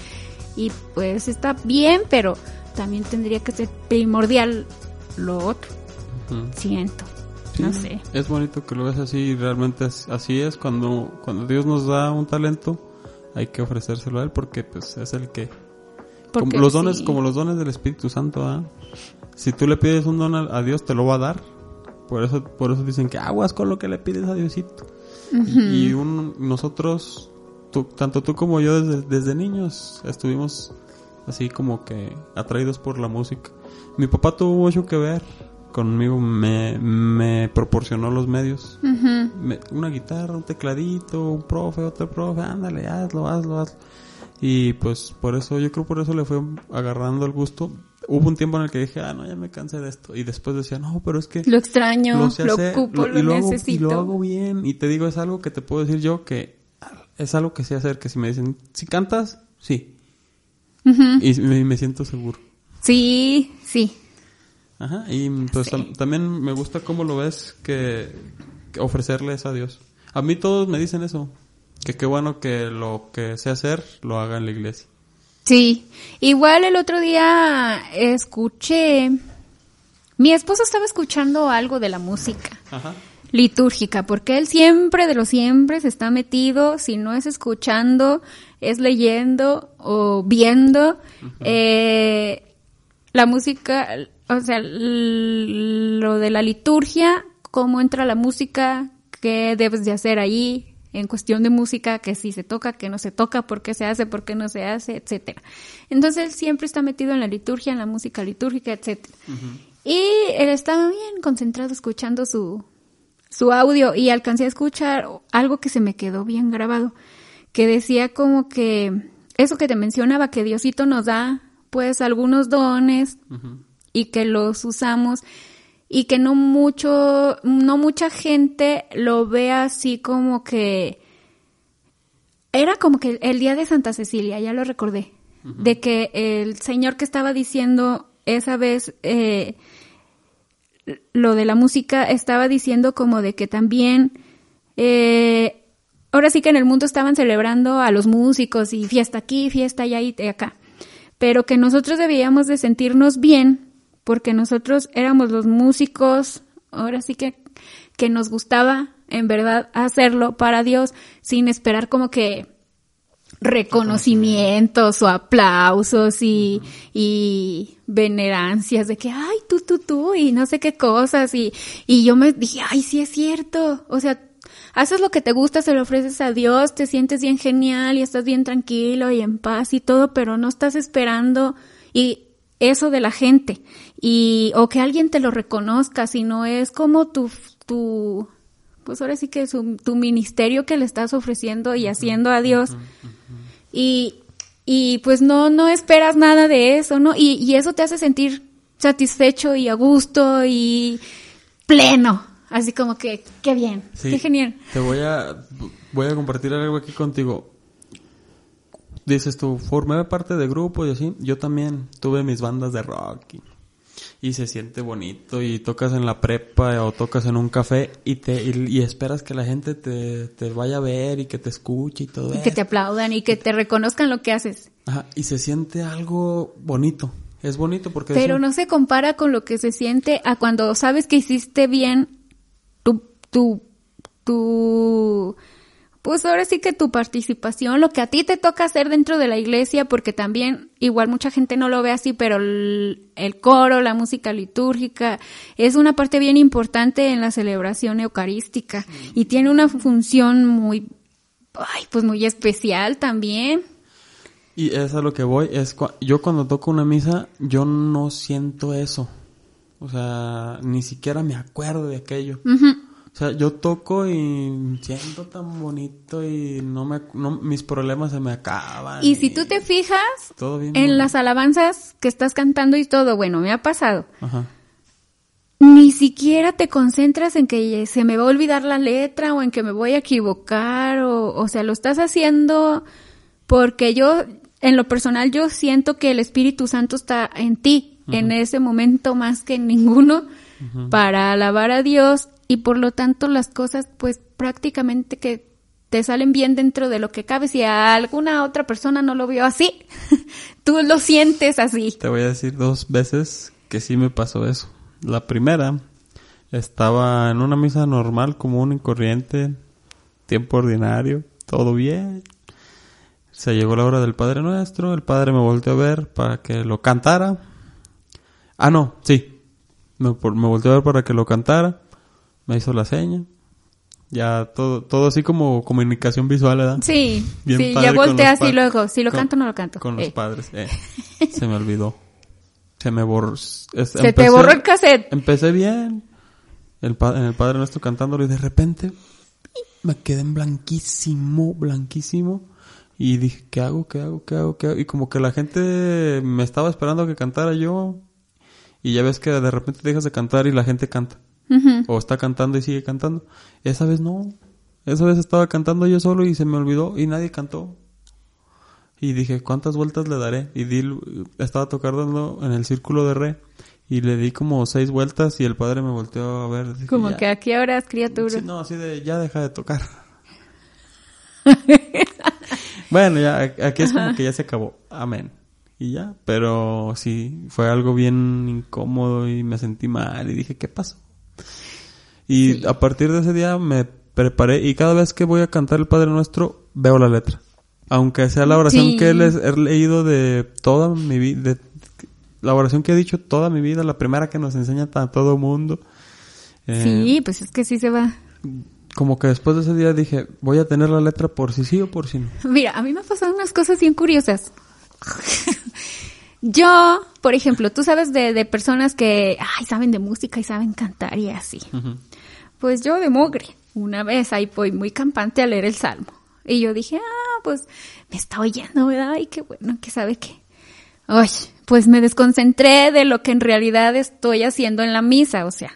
D: y pues está bien, pero también tendría que ser primordial lo otro, siento,
C: Sí,
D: no sé.
C: Es bonito que lo ves así y realmente es- así es cuando, cuando Dios nos da un talento hay que ofrecérselo a él porque pues es el que
D: Porque
C: como los dones
D: sí.
C: como los dones del Espíritu Santo ¿ah? Si tú le pides un don a, Dios te lo va a dar. Por eso por eso dicen que aguas con lo que le pides a Diosito. Y, y un- nosotros tú- tanto tú como yo desde, desde niños estuvimos así como que atraídos por la música. Mi papá tuvo mucho que ver. Conmigo me, me proporcionó los medios. Me- una guitarra, un tecladito, un profe, otro profe, ándale, hazlo, hazlo, hazlo. Y pues por eso, yo creo por eso le fue agarrando el gusto. Hubo un tiempo en el que dije, ah, no, ya me cansé de esto. Y después decía, no, pero es que
D: Lo extraño, lo,
C: sé hacer,
D: ocupo, lo,
C: y lo hago-
D: necesito.
C: y lo hago bien. Y te digo, es algo que te puedo decir yo que es algo que sé hacer. Que si me dicen, si cantas, sí. Y me, siento seguro.
D: Sí, sí.
C: Ajá, y pues
D: Sí.
C: tam- también me gusta cómo lo ves que, que ofrecerles a Dios. A mí todos me dicen eso, que qué bueno que lo que sé hacer lo haga en la iglesia.
D: Sí, igual el otro día escuché, mi esposo estaba escuchando algo de la música
C: Ajá.
D: litúrgica, porque él siempre de los siempre se está metido, si no es escuchando, es leyendo o viendo eh, la música, o sea, lo de la liturgia, cómo entra la música, qué debes de hacer ahí en cuestión de música, que si se toca, que no se toca, por qué se hace, por qué no se hace, etcétera. Entonces él siempre está metido en la liturgia, en la música litúrgica, etcétera. Y él estaba bien concentrado escuchando su, su audio y alcancé a escuchar algo que se me quedó bien grabado, que decía como que eso que te mencionaba, que Diosito nos da pues algunos dones y que los usamos y que no mucho, no mucha gente lo ve así como que era como que el día de Santa Cecilia, ya lo recordé, de que el señor que estaba diciendo esa vez eh, lo de la música estaba diciendo como de que también eh, ahora sí que en el mundo estaban celebrando a los músicos y fiesta aquí, fiesta allá y acá, pero que nosotros debíamos de sentirnos bien porque nosotros éramos los músicos, ahora sí que que nos gustaba en verdad hacerlo para Dios sin esperar como que reconocimientos o aplausos y, y venerancias de que, ay, tú, tú, tú, y no sé qué cosas. Y, y yo me dije, ay, sí es cierto. O sea, haces lo que te gusta, se lo ofreces a Dios, te sientes bien genial y estás bien tranquilo y en paz y todo, pero no estás esperando y eso de la gente y o que alguien te lo reconozca, sino es como tu, tu, pues ahora sí que es un- tu ministerio que le estás ofreciendo y haciendo a Dios. Y, y pues no, no esperas nada de eso, ¿no? Y, y eso te hace sentir satisfecho y a gusto y pleno. Así como que, qué bien,
C: Sí.
D: qué genial.
C: Te voy a voy a compartir algo aquí contigo. Dices tú, formé parte de grupos y así. Yo también tuve mis bandas de rock. Y, y se siente bonito y tocas en la prepa o tocas en un café y te y, y esperas que la gente te, te vaya a ver y que te escuche y todo
D: Y que te aplaudan y que te reconozcan lo que haces.
C: Ajá, y se siente algo bonito. Es bonito porque
D: Pero
C: un-
D: no se compara con lo que se siente a cuando sabes que hiciste bien tu, tu, tu, pues ahora sí que tu participación, lo que a ti te toca hacer dentro de la iglesia, porque también igual mucha gente no lo ve así, pero el, el coro, la música litúrgica, es una parte bien importante en la celebración eucarística y tiene una función muy, ay, pues muy especial también.
C: Y es a lo que voy, es yo cuando toco una misa, yo no siento eso. O sea, ni siquiera me acuerdo de aquello. O sea, yo toco y siento tan bonito y no me no, mis problemas se me acaban.
D: Y si tú te fijas,
C: todo bien
D: en las alabanzas que estás cantando y todo, bueno, me ha pasado.
C: Ajá.
D: Ni siquiera te concentras en que se me va a olvidar la letra o en que me voy a equivocar o, o sea, lo estás haciendo porque yo, en lo personal, yo siento que el Espíritu Santo está en ti en ese momento más que en ninguno para alabar a Dios y por lo tanto las cosas pues prácticamente que te salen bien dentro de lo que cabe. Si a alguna otra persona no lo vio así, tú lo sientes así.
C: Te voy a decir dos veces que sí me pasó eso. La primera, estaba en una misa normal, común y corriente, tiempo ordinario, todo bien. Se llegó la hora del Padre Nuestro, el Padre me volteó a ver para que lo cantara. Ah, no, sí. Me, me volteó a ver para que lo cantara. Me hizo la seña. Ya todo, todo así como comunicación visual, ¿verdad?
D: Sí,
C: Bien
D: sí, ya y
C: pa-
D: luego, si lo
C: con-
D: canto no lo canto.
C: Con los
D: Eh,
C: padres. eh. Se me olvidó. Se me borró. es-
D: Se te borró el cassette.
C: Empecé bien. El en el Padre Nuestro cantándolo y de repente me quedé en blanquísimo, blanquísimo. Y dije, ¿qué hago? ¿Qué hago? ¿Qué hago? ¿Qué hago? Y como que la gente me estaba esperando que cantara yo. Y ya ves que de repente dejas de cantar y la gente canta. O está cantando y sigue cantando. Esa vez no. Esa vez estaba cantando yo solo y se me olvidó y nadie cantó. Y dije, ¿cuántas vueltas le daré? Y di, estaba tocando en el círculo de re. Y le di como seis vueltas y el padre me volteó a ver. Dije,
D: Como
C: "Ya".
D: que aquí ahora es criatura.
C: Sí, no, así de, ya deja de tocar. bueno, ya, aquí es como que ya se acabó. Amén. Y ya, pero sí, fue algo bien incómodo y me sentí mal y dije, ¿qué pasó? Y a partir de ese día me preparé y cada vez que voy a cantar el Padre Nuestro, veo la letra. Aunque sea la oración
D: Sí.
C: que les he leído de toda mi vida, la oración que he dicho toda mi vida, la primera que nos enseña a todo mundo. Eh,
D: Sí, pues es que sí se va.
C: como que después de ese día dije, voy a tener la letra por si sí o por si no.
D: Mira, a mí me pasado unas cosas bien curiosas. Yo, por ejemplo, tú sabes de, de personas que, ay, saben de música y saben cantar y así. Pues yo de mogre, una vez ahí fui muy campante a leer el salmo. Y yo dije, ah, pues me está oyendo, ¿verdad? Ay, qué bueno, que sabe qué. Ay, pues me desconcentré de lo que en realidad estoy haciendo en la misa, o sea,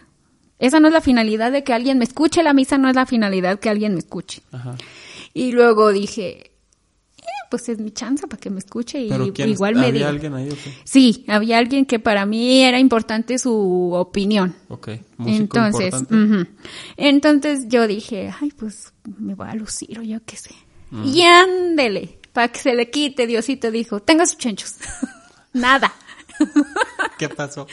D: esa no es la finalidad de que alguien me escuche, la misa no es la finalidad que alguien me escuche.
C: Ajá.
D: Y luego dije, pues es mi chance para que me escuche y
C: Pero ¿quién
D: igual me
C: ¿Había
D: diga.
C: alguien ahí o qué?
D: Sí, había alguien que para mí era importante su opinión.
C: Ok, músico
D: Entonces,
C: importante.
D: entonces yo dije, ay, pues me voy a lucir o yo qué sé.
C: Mm.
D: Y ándele, para que se le quite, Diosito dijo, tenga sus chenchos. Nada.
C: ¿Qué pasó?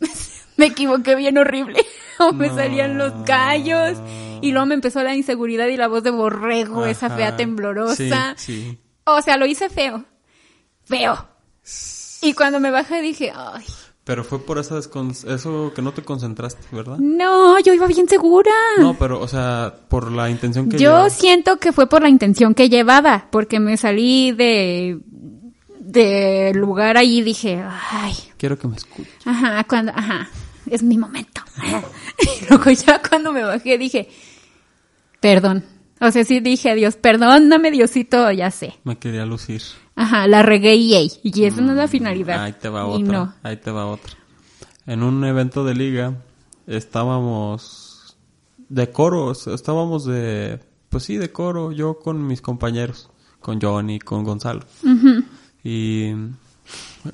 D: Me equivoqué bien horrible. O me
C: No.
D: salían los gallos. Y luego me empezó la inseguridad y la voz de borrego, esa fea temblorosa.
C: Sí, sí.
D: O sea, lo hice feo. Feo. Y cuando me bajé dije, ay,
C: Pero fue por esa eso que no te concentraste, ¿verdad?
D: no, yo iba bien segura.
C: No, pero, o sea, por la intención que
D: Yo siento que fue por la intención que llevaba, porque me salí de de lugar ahí y dije, ay,
C: Quiero que me escuches.
D: ajá, cuando, ajá, es mi momento. Y luego ya cuando me bajé dije, perdón. O sea, sí dije Dios, perdóname Diosito, ya sé.
C: Me quería lucir.
D: Ajá, la regué y ey, y esa no es la finalidad.
C: Ahí te va otra.
D: no.
C: Ahí te va otra. En un evento de liga estábamos de coros, estábamos de, pues sí, de coro, yo con mis compañeros, con Johnny, con Gonzalo. Y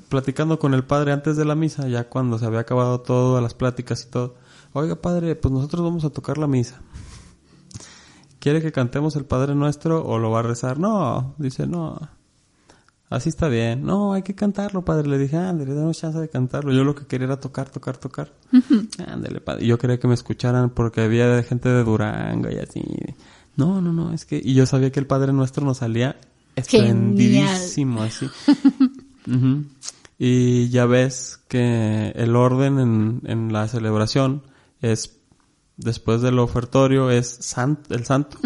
C: platicando con el padre antes de la misa, ya cuando se había acabado todas las pláticas y todo. Oiga, padre, pues nosotros vamos a tocar la misa. ¿Quiere que cantemos el Padre Nuestro o lo va a rezar? No, dice, no. Así está bien. No, hay que cantarlo, padre. Le dije, ándale, danos chance de cantarlo. Yo lo que quería era tocar, tocar, tocar. Ándale, padre. Yo quería que me escucharan porque había gente de Durango y así. No, no, no, es que... Y yo sabía que el Padre Nuestro nos salía esplendidísimo, así. Ujú. Y ya ves que el orden en, en la celebración es, después del ofertorio, es san- el santo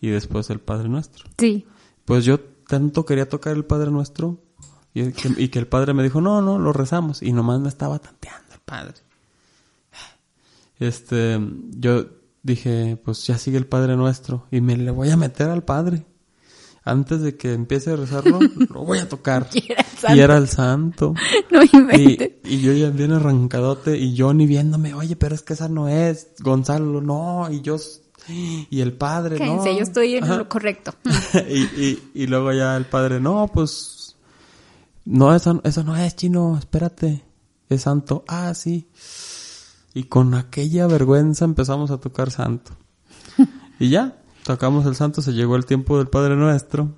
C: y después el Padre Nuestro.
D: Sí.
C: Pues yo tanto quería tocar el Padre Nuestro y que, y que el Padre me dijo, no, no, lo rezamos. Y nomás me estaba tanteando el Padre. Este, yo dije, pues ya sigue el Padre Nuestro y me le voy a meter al Padre. Antes de que empiece a rezarlo, lo voy a tocar.
D: Y era el santo.
C: Y era el santo.
D: No
C: Y,
D: inventes.
C: y yo ya bien arrancadote y yo ni viéndome, oye, pero es que esa no es, Gonzalo, no, y yo, y el padre, no.
D: Cállense, yo estoy en
C: Ajá.
D: lo correcto.
C: y, y, y luego ya el padre, no, pues, no, eso, eso no es chino, espérate, es santo. Ah, sí. Y con aquella vergüenza empezamos a tocar santo. y ya, tocamos el santo, se llegó el tiempo del Padre Nuestro.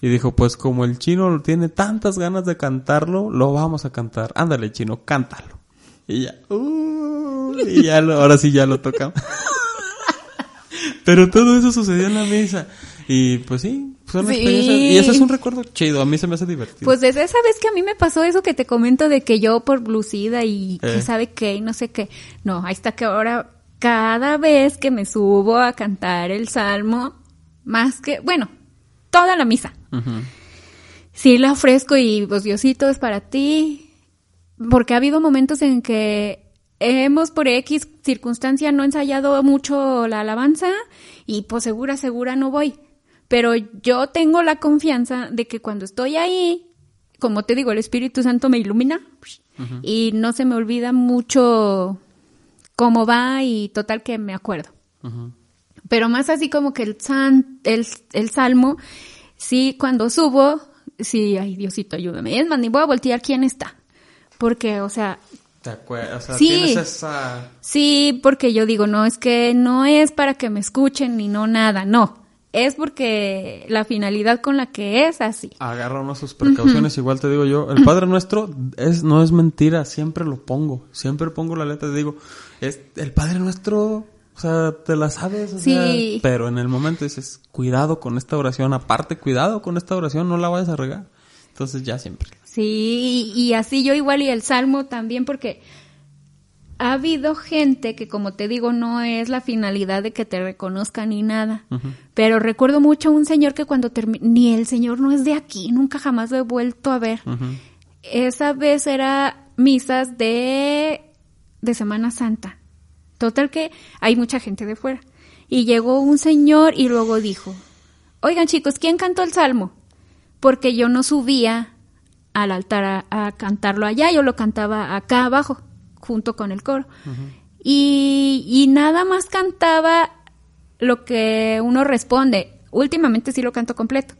C: Y dijo, pues como el chino tiene tantas ganas de cantarlo, lo vamos a cantar. Ándale, chino, cántalo. Y ya, uh, y ya lo- ahora sí ya lo tocamos. Pero todo eso sucedió en la misa. Y pues sí, son
D: Sí.
C: Y ese es un recuerdo chido, a mí se me hace divertido.
D: Pues desde esa vez que a mí me pasó eso que te comento de que yo por lucida y
C: Eh.
D: sabe qué y no sé qué. No, ahí está que ahora cada vez que me subo a cantar el salmo, más que, bueno, toda la misa.
C: Ujú.
D: Sí la ofrezco y pues Diosito es para ti. Porque ha habido momentos en que hemos por X circunstancia no ensayado mucho la alabanza y pues segura, segura no voy. Pero yo tengo la confianza de que cuando estoy ahí, como te digo, el Espíritu Santo me ilumina y no se me olvida mucho cómo va y total que me acuerdo. Pero más así como que el, san, el, el salmo, sí, cuando subo, sí, ay Diosito, ayúdame. Es más, ni voy a voltear quién está. Porque, o sea,
C: ¿Te acuerdas? O sea,
D: Sí.
C: tienes esa...
D: sí, porque yo digo, no, es que no es para que me escuchen ni no nada, no. Es porque la finalidad con la que es así.
C: Agarra uno sus precauciones, igual te digo yo. El Padre Nuestro es, no es mentira, siempre lo pongo. Siempre pongo la letra y digo, es el Padre Nuestro, o sea, te la sabes. o
D: Sí.
C: sea, pero en el momento dices, cuidado con esta oración. Aparte, cuidado con esta oración, no la vayas a regar. Entonces ya siempre.
D: Sí, y, y así yo igual y el salmo también porque ha habido gente que como te digo no es la finalidad de que te reconozcan ni nada. Pero recuerdo mucho a un señor que cuando terminó, ni el señor no es de aquí, nunca jamás lo he vuelto a ver. Esa vez era misas de, de Semana Santa. Total que hay mucha gente de fuera. Y llegó un señor y luego dijo, oigan chicos, ¿quién cantó el salmo? Porque yo no subía al altar a, a cantarlo allá, yo lo cantaba acá abajo, junto con el coro. y, y nada más cantaba lo que uno responde. Últimamente sí lo canto completo,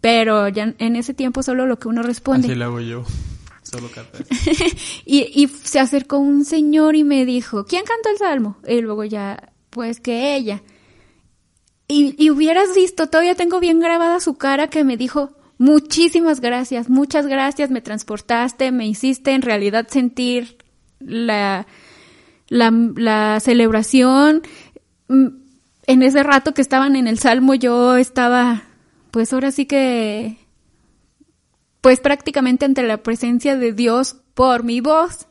D: pero ya en ese tiempo solo lo que uno responde.
C: Así lo hago yo. Solo cantar.
D: Y, y se acercó un señor y me dijo, ¿quién cantó el salmo? Y luego ya, pues que ella. Y, y hubieras visto, todavía tengo bien grabada su cara que me dijo, muchísimas gracias, muchas gracias, me transportaste, me hiciste en realidad sentir la, la, la celebración. Mm, En ese rato que estaban en el salmo yo estaba, pues ahora sí que pues prácticamente ante la presencia de Dios por mi voz.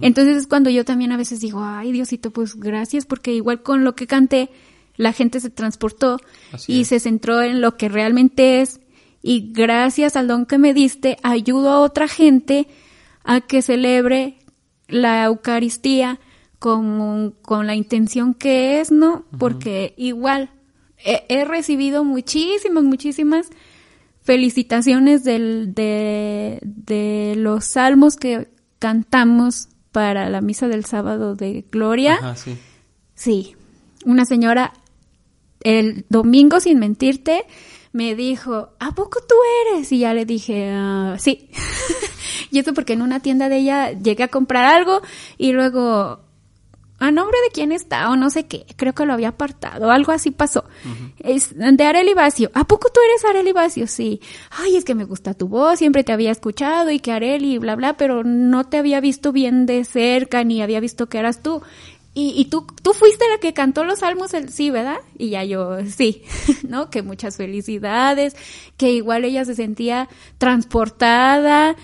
D: Entonces es cuando yo también a veces digo, ay Diosito, pues gracias, porque igual con lo que canté, la gente se transportó
C: Así
D: y
C: es.
D: se centró en lo que realmente es. Y gracias al don que me diste, ayudo a otra gente a que celebre la Eucaristía con, con la intención que es, ¿no? Porque igual he, he recibido muchísimas, muchísimas felicitaciones del, de, de los salmos que cantamos para la misa del sábado de Gloria.
C: Ajá, sí.
D: Sí, una señora el domingo, sin mentirte, me dijo, ¿a poco tú eres? Y ya le dije, "Ah, sí. y eso porque en una tienda de ella llegué a comprar algo y luego a nombre de quién está o no sé qué, creo que lo había apartado, algo así pasó. Es de Areli Bacio. ¿A poco tú eres Areli Bacio? Sí. Ay, es que me gusta tu voz, siempre te había escuchado y que Areli, bla, bla, pero no te había visto bien de cerca ni había visto que eras tú. Y, y tú, tú fuiste la que cantó los salmos, el, sí, ¿verdad? Y ya yo, sí, ¿no? Que muchas felicidades, que igual ella se sentía transportada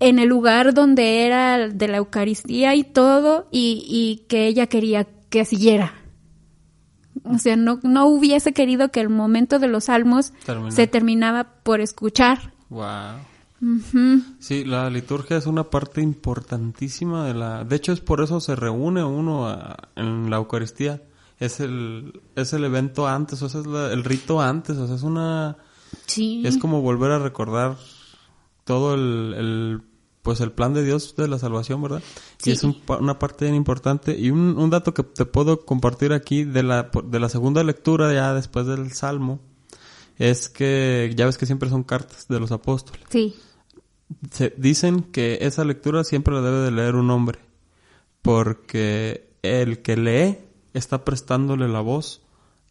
D: en el lugar donde era de la Eucaristía y todo, y, y que ella quería que siguiera. O sea, no, no hubiese querido que el momento de los salmos se terminaba por escuchar.
C: Wow. Sí, la liturgia es una parte importantísima de la... De hecho, es por eso se reúne uno a- en la Eucaristía. Es el, es el evento antes, o sea, es la- el rito antes, o sea, es una...
D: Sí.
C: Es como volver a recordar todo el, el, pues el plan de Dios de la salvación, ¿verdad?
D: Sí.
C: Y es un una parte bien importante. Y un, un dato que te puedo compartir aquí de la, de la segunda lectura, ya después del Salmo, es que ya ves que siempre son cartas de los apóstoles.
D: Sí.
C: Se, dicen que esa lectura siempre la debe de leer un hombre, porque el que lee está prestándole la voz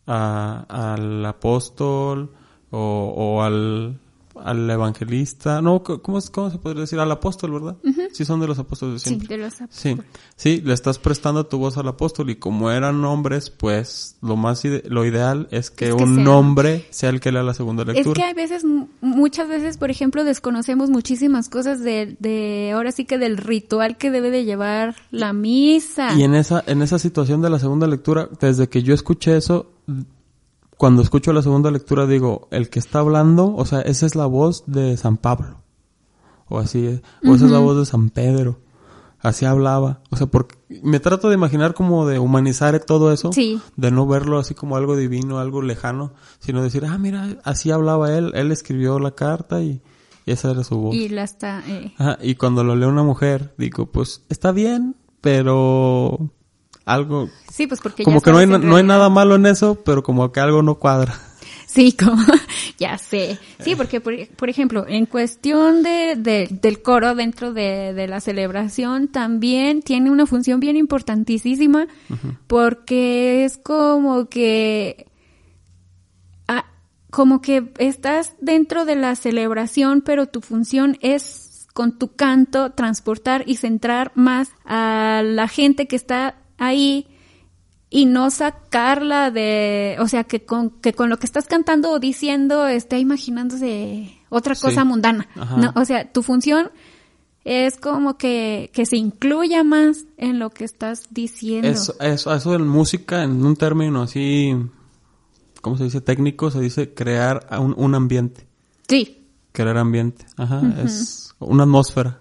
C: a- al apóstol o, o al, al evangelista. No, ¿cómo, es- ¿cómo se podría decir? Al apóstol, ¿verdad? Sí, son de los apóstoles de
D: Sí, de los
C: Sí, sí, le estás prestando tu voz al apóstol y como eran hombres, pues lo más ide- lo ideal es que
D: Es que
C: un
D: sea-
C: hombre sea el que lea la segunda
D: Es
C: lectura.
D: que hay veces, muchas veces, por ejemplo, desconocemos muchísimas cosas de, de, ahora sí que del ritual que debe de llevar la misa.
C: Y en esa, en esa situación de la segunda lectura, desde que yo escuché eso, cuando escucho la segunda lectura digo, el que está hablando, o sea, esa es la voz de San Pablo. O así es. O esa es la voz de San Pedro. Así hablaba. O sea, porque me trato de imaginar como de humanizar todo eso.
D: Sí.
C: De no verlo así como algo divino, algo lejano, sino decir, ah, mira, así hablaba él. Él escribió la carta y, y esa era su voz.
D: Y la está, eh,
C: Ajá, y cuando lo lee una mujer, digo, pues está bien, pero algo,
D: sí, pues porque
C: como
D: ya
C: que no hay, no hay nada malo en eso, pero como que algo no cuadra.
D: Sí, como, ya sé. Sí, porque, por, por ejemplo, en cuestión de, de- del coro dentro de, de la celebración, también tiene una función bien importantísima, porque es como que, ah, como que estás dentro de la celebración, pero tu función es con tu canto transportar y centrar más a la gente que está ahí y no sacarla de, o sea, que con, que con lo que estás cantando o diciendo esté imaginándose otra
C: Sí.
D: cosa mundana. No, o sea, tu función es como que, que se incluya más en lo que estás diciendo.
C: Eso, eso, eso en música, en un término así, ¿cómo se dice? Técnico, se dice crear un, un ambiente.
D: Sí.
C: Crear ambiente. Ajá, es una atmósfera.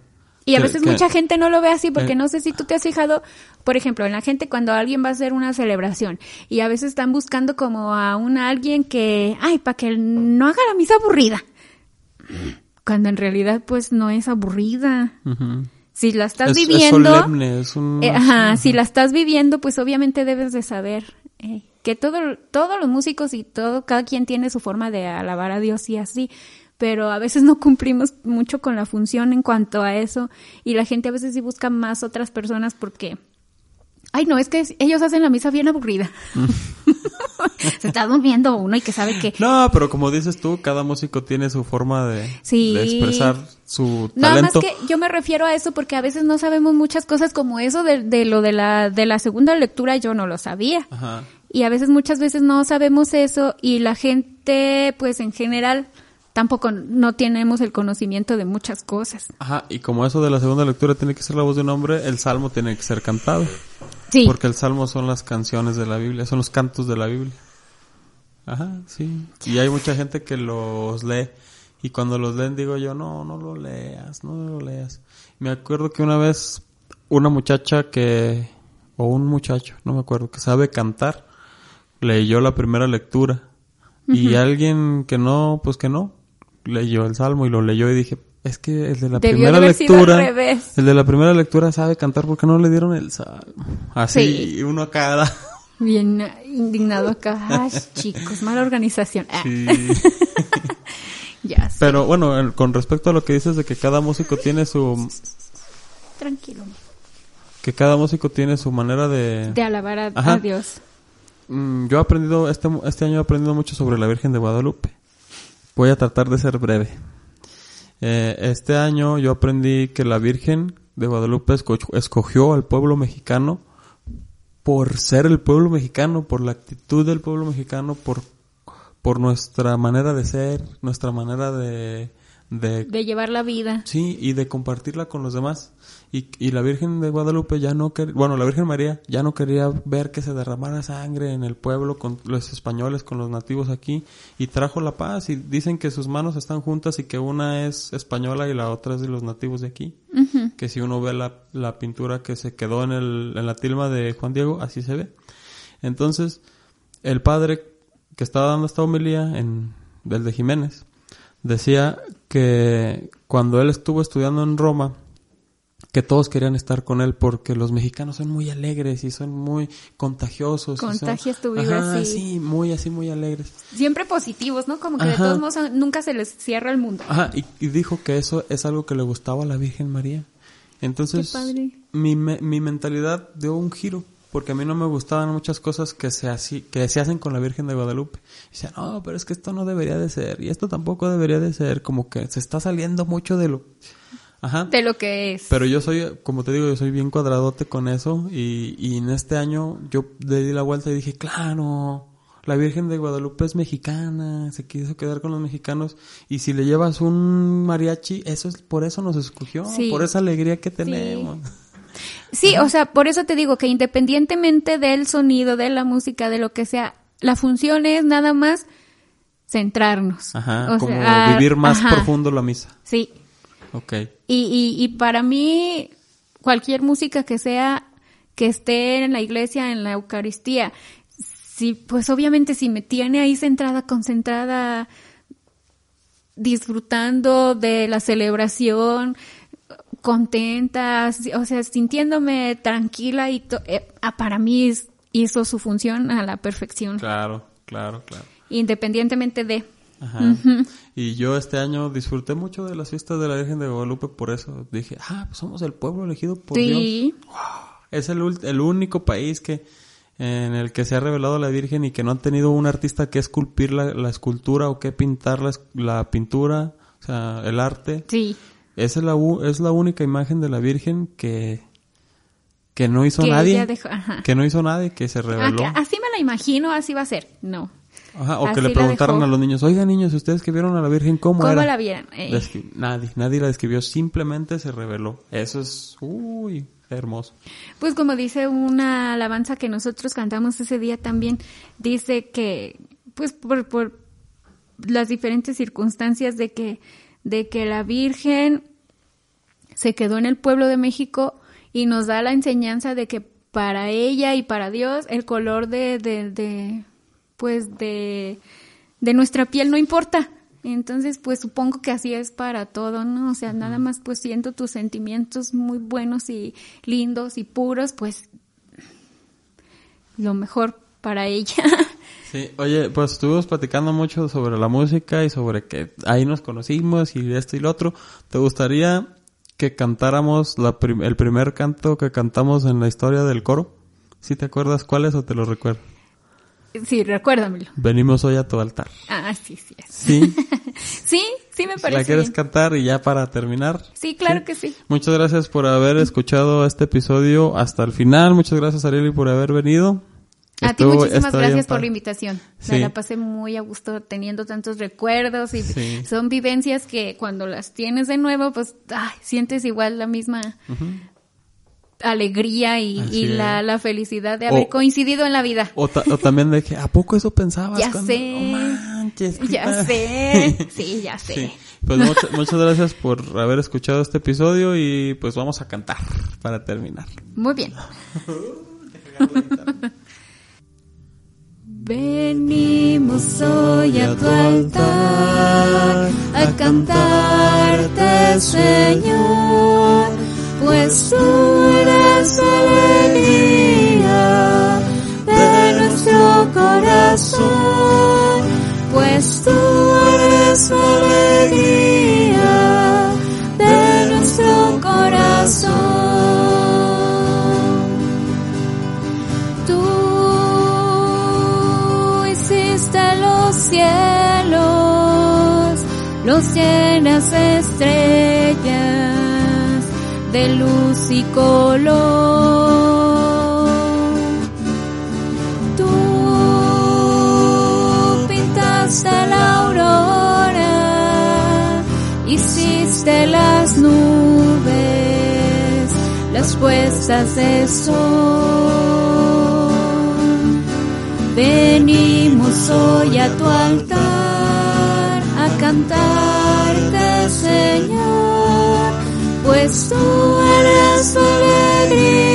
D: Y a veces mucha gente no lo ve así porque
C: Eh.
D: no sé si tú te has fijado, por ejemplo, en la gente cuando alguien va a hacer una celebración y a veces están buscando como a un alguien que, ay, para que no haga la misa aburrida. Cuando en realidad pues no es aburrida. Si la estás
C: Es- es
D: viviendo,
C: solemne, es un-
D: eh, ajá, si la estás viviendo, pues obviamente debes de saber eh, que todo, todos los músicos y todo, cada quien tiene su forma de alabar a Dios y así, pero a veces no cumplimos mucho con la función en cuanto a eso y la gente a veces sí busca más otras personas porque, ay no, es que ellos hacen la misa bien aburrida. Se está durmiendo uno y que sabe que
C: No, pero como dices tú, cada músico tiene su forma de,
D: Sí.
C: de expresar su
D: Nada más
C: talento.
D: que yo me refiero a eso porque a veces no sabemos muchas cosas como eso de, de lo de la, de la segunda lectura, yo no lo sabía.
C: Ajá.
D: Y a veces, muchas veces no sabemos eso y la gente, pues en general, tampoco no tenemos el conocimiento de muchas cosas.
C: Ajá, y como eso de la segunda lectura tiene que ser la voz de un hombre, el salmo tiene que ser cantado.
D: Sí.
C: Porque el salmo son las canciones de la Biblia, son los cantos de la Biblia. Ajá, sí. Y hay mucha gente que los lee. Y cuando los leen digo yo, no, no lo leas, no lo leas. Me acuerdo que una vez una muchacha que, o un muchacho, no me acuerdo, que sabe cantar, leyó la primera lectura. Y alguien que no, pues que no, leyó el salmo y lo leyó y dije, es que el de la
D: Debió
C: primera lectura, el de la primera lectura sabe cantar porque no le dieron el salmo. Así,
D: Sí.
C: uno a cada.
D: Bien indignado acá. Ay, chicos, mala organización. Ah,
C: Sí.
D: Ya
C: Pero bueno, el- con respecto a lo que dices de que cada músico tiene su
D: Tranquilo.
C: que cada músico tiene su manera de
D: De alabar a Dios.
C: Mm, yo he aprendido este este año he aprendido mucho sobre la Virgen de Guadalupe. Voy a tratar de ser breve. Eh, este año yo aprendí que la Virgen de Guadalupe esco- escogió al pueblo mexicano por ser el pueblo mexicano, por la actitud del pueblo mexicano, por por nuestra manera de ser, nuestra manera de de
D: De llevar la vida.
C: Sí, y de compartirla con los demás. Y, y la Virgen de Guadalupe ya no quería, bueno, la Virgen María ya no quería ver que se derramara sangre en el pueblo con los españoles, con los nativos aquí, y trajo la paz. Y dicen que sus manos están juntas y que una es española y la otra es de los nativos de aquí. Que si uno ve la, la pintura que se quedó en, el, en la tilma de Juan Diego, así se ve. Entonces, el padre que estaba dando esta homilía en, del de Jiménez, decía que cuando él estuvo estudiando en Roma, que todos querían estar con él porque los mexicanos son muy alegres y son muy contagiosos. son-
D: Contagias tu vibra,
C: Ajá,
D: sí.
C: sí, muy así, muy alegres.
D: Siempre positivos, ¿no? Como que de todos modos nunca se les cierra el mundo.
C: Ajá, y, y dijo que eso es algo que le gustaba a la Virgen María. Entonces, mi, me- mi mentalidad dio un giro, porque a mí no me gustaban muchas cosas que se, así, que se hacen con la Virgen de Guadalupe. Y decía, no, pero es que esto no debería de ser, y esto tampoco debería de ser, como que se está saliendo mucho de lo... Ajá.
D: De lo que es.
C: Pero yo soy, como te digo, yo soy bien cuadradote con eso y, y en este año yo le di la vuelta y dije, claro, la Virgen de Guadalupe es mexicana, se quiso quedar con los mexicanos y si le llevas un mariachi, eso es, por eso nos escogió,
D: Sí.
C: por esa alegría que tenemos.
D: Sí, o sea, por eso te digo que independientemente del sonido, de la música, de lo que sea, la función es nada más centrarnos.
C: Ajá,
D: O
C: como
D: sea,
C: vivir más
D: ajá,
C: profundo la misa.
D: Sí.
C: Ok.
D: Y, y, y para mí, cualquier música que sea, que esté en la iglesia, en la Eucaristía, sí, pues obviamente si me tiene ahí centrada, concentrada, disfrutando de la celebración, contenta, o sea, sintiéndome tranquila y eh, ah, para mí hizo su función a la perfección,
C: Claro, claro, claro.
D: independientemente de...
C: Ajá. Y yo este año disfruté mucho de las fiestas de la Virgen de Guadalupe por eso. Dije, ah, pues somos el pueblo elegido por Dios.
D: Sí,
C: Es el, el único país que en el que se ha revelado la Virgen y que no han tenido un artista que esculpir la, la escultura o que pintar la, la pintura, o sea, el arte.
D: sí.
C: Esa es la, es la única imagen de la Virgen que, que no hizo
D: Que
C: nadie.
D: dejó-.
C: Que no hizo nadie, que se
D: Ah,
C: reveló.
D: que así me la imagino, así va a ser. No.
C: Ajá, o que le
D: la
C: preguntaron a los niños, oiga niños, ¿ustedes que vieron a la Virgen cómo,
D: ¿Cómo
C: era?
D: la vieron? Eh,
C: Descri- nadie, nadie la describió, simplemente se reveló. Eso es, uy, hermoso.
D: Pues como dice una alabanza que nosotros cantamos ese día también, dice que, pues por, por las diferentes circunstancias de que, de que la Virgen se quedó en el pueblo de México y nos da la enseñanza de que para ella y para Dios el color de, de, de pues de, de nuestra piel no importa. Entonces, pues supongo que así es para todo, ¿no? O sea, nada más pues siento tus sentimientos muy buenos y lindos y puros, pues lo mejor para ella.
C: Sí, oye, pues estuvimos platicando mucho sobre la música y sobre que ahí nos conocimos y esto y lo otro. ¿Te gustaría que cantáramos la prim- el primer canto que cantamos en la historia del coro? ¿Sí te acuerdas cuál es o te lo recuerdo?
D: Sí, recuérdamelo.
C: Venimos hoy a tu altar.
D: Ah, sí, sí. es.
C: ¿Sí?
D: Sí, sí me
C: ¿La
D: parece.
C: quieres
D: bien.
C: cantar y ya para terminar?
D: Sí, claro que sí.
C: Muchas gracias por haber escuchado este episodio hasta el final. Muchas gracias, Arieli, por haber venido.
D: A ti muchísimas gracias por la invitación.
C: Sí.
D: Me la pasé muy a gusto teniendo tantos recuerdos y
C: Sí.
D: son vivencias que cuando las tienes de nuevo, pues ay, sientes igual la misma alegría y, la, la felicidad de haber
C: O-
D: coincidido en la vida.
C: O, ta- o también de que, ¿a poco eso pensabas?
D: Ya
C: cuando-
D: sé.
C: No manches,
D: Ya sé, sí, ya sé.
C: Sí. Pues mucha- muchas gracias por haber escuchado este episodio y pues vamos a cantar para terminar.
D: Muy bien. Venimos hoy a tu altar a cantarte, Señor, pues tú eres alegría de nuestro corazón, pues tú eres alegría de nuestro corazón. Tú hiciste los cielos, los llenas estrellas de luz y color. Tú pintaste la aurora, hiciste las nubes, las puestas de sol. Venimos hoy a tu altar a cantarte, Señor, pues tú eres alegría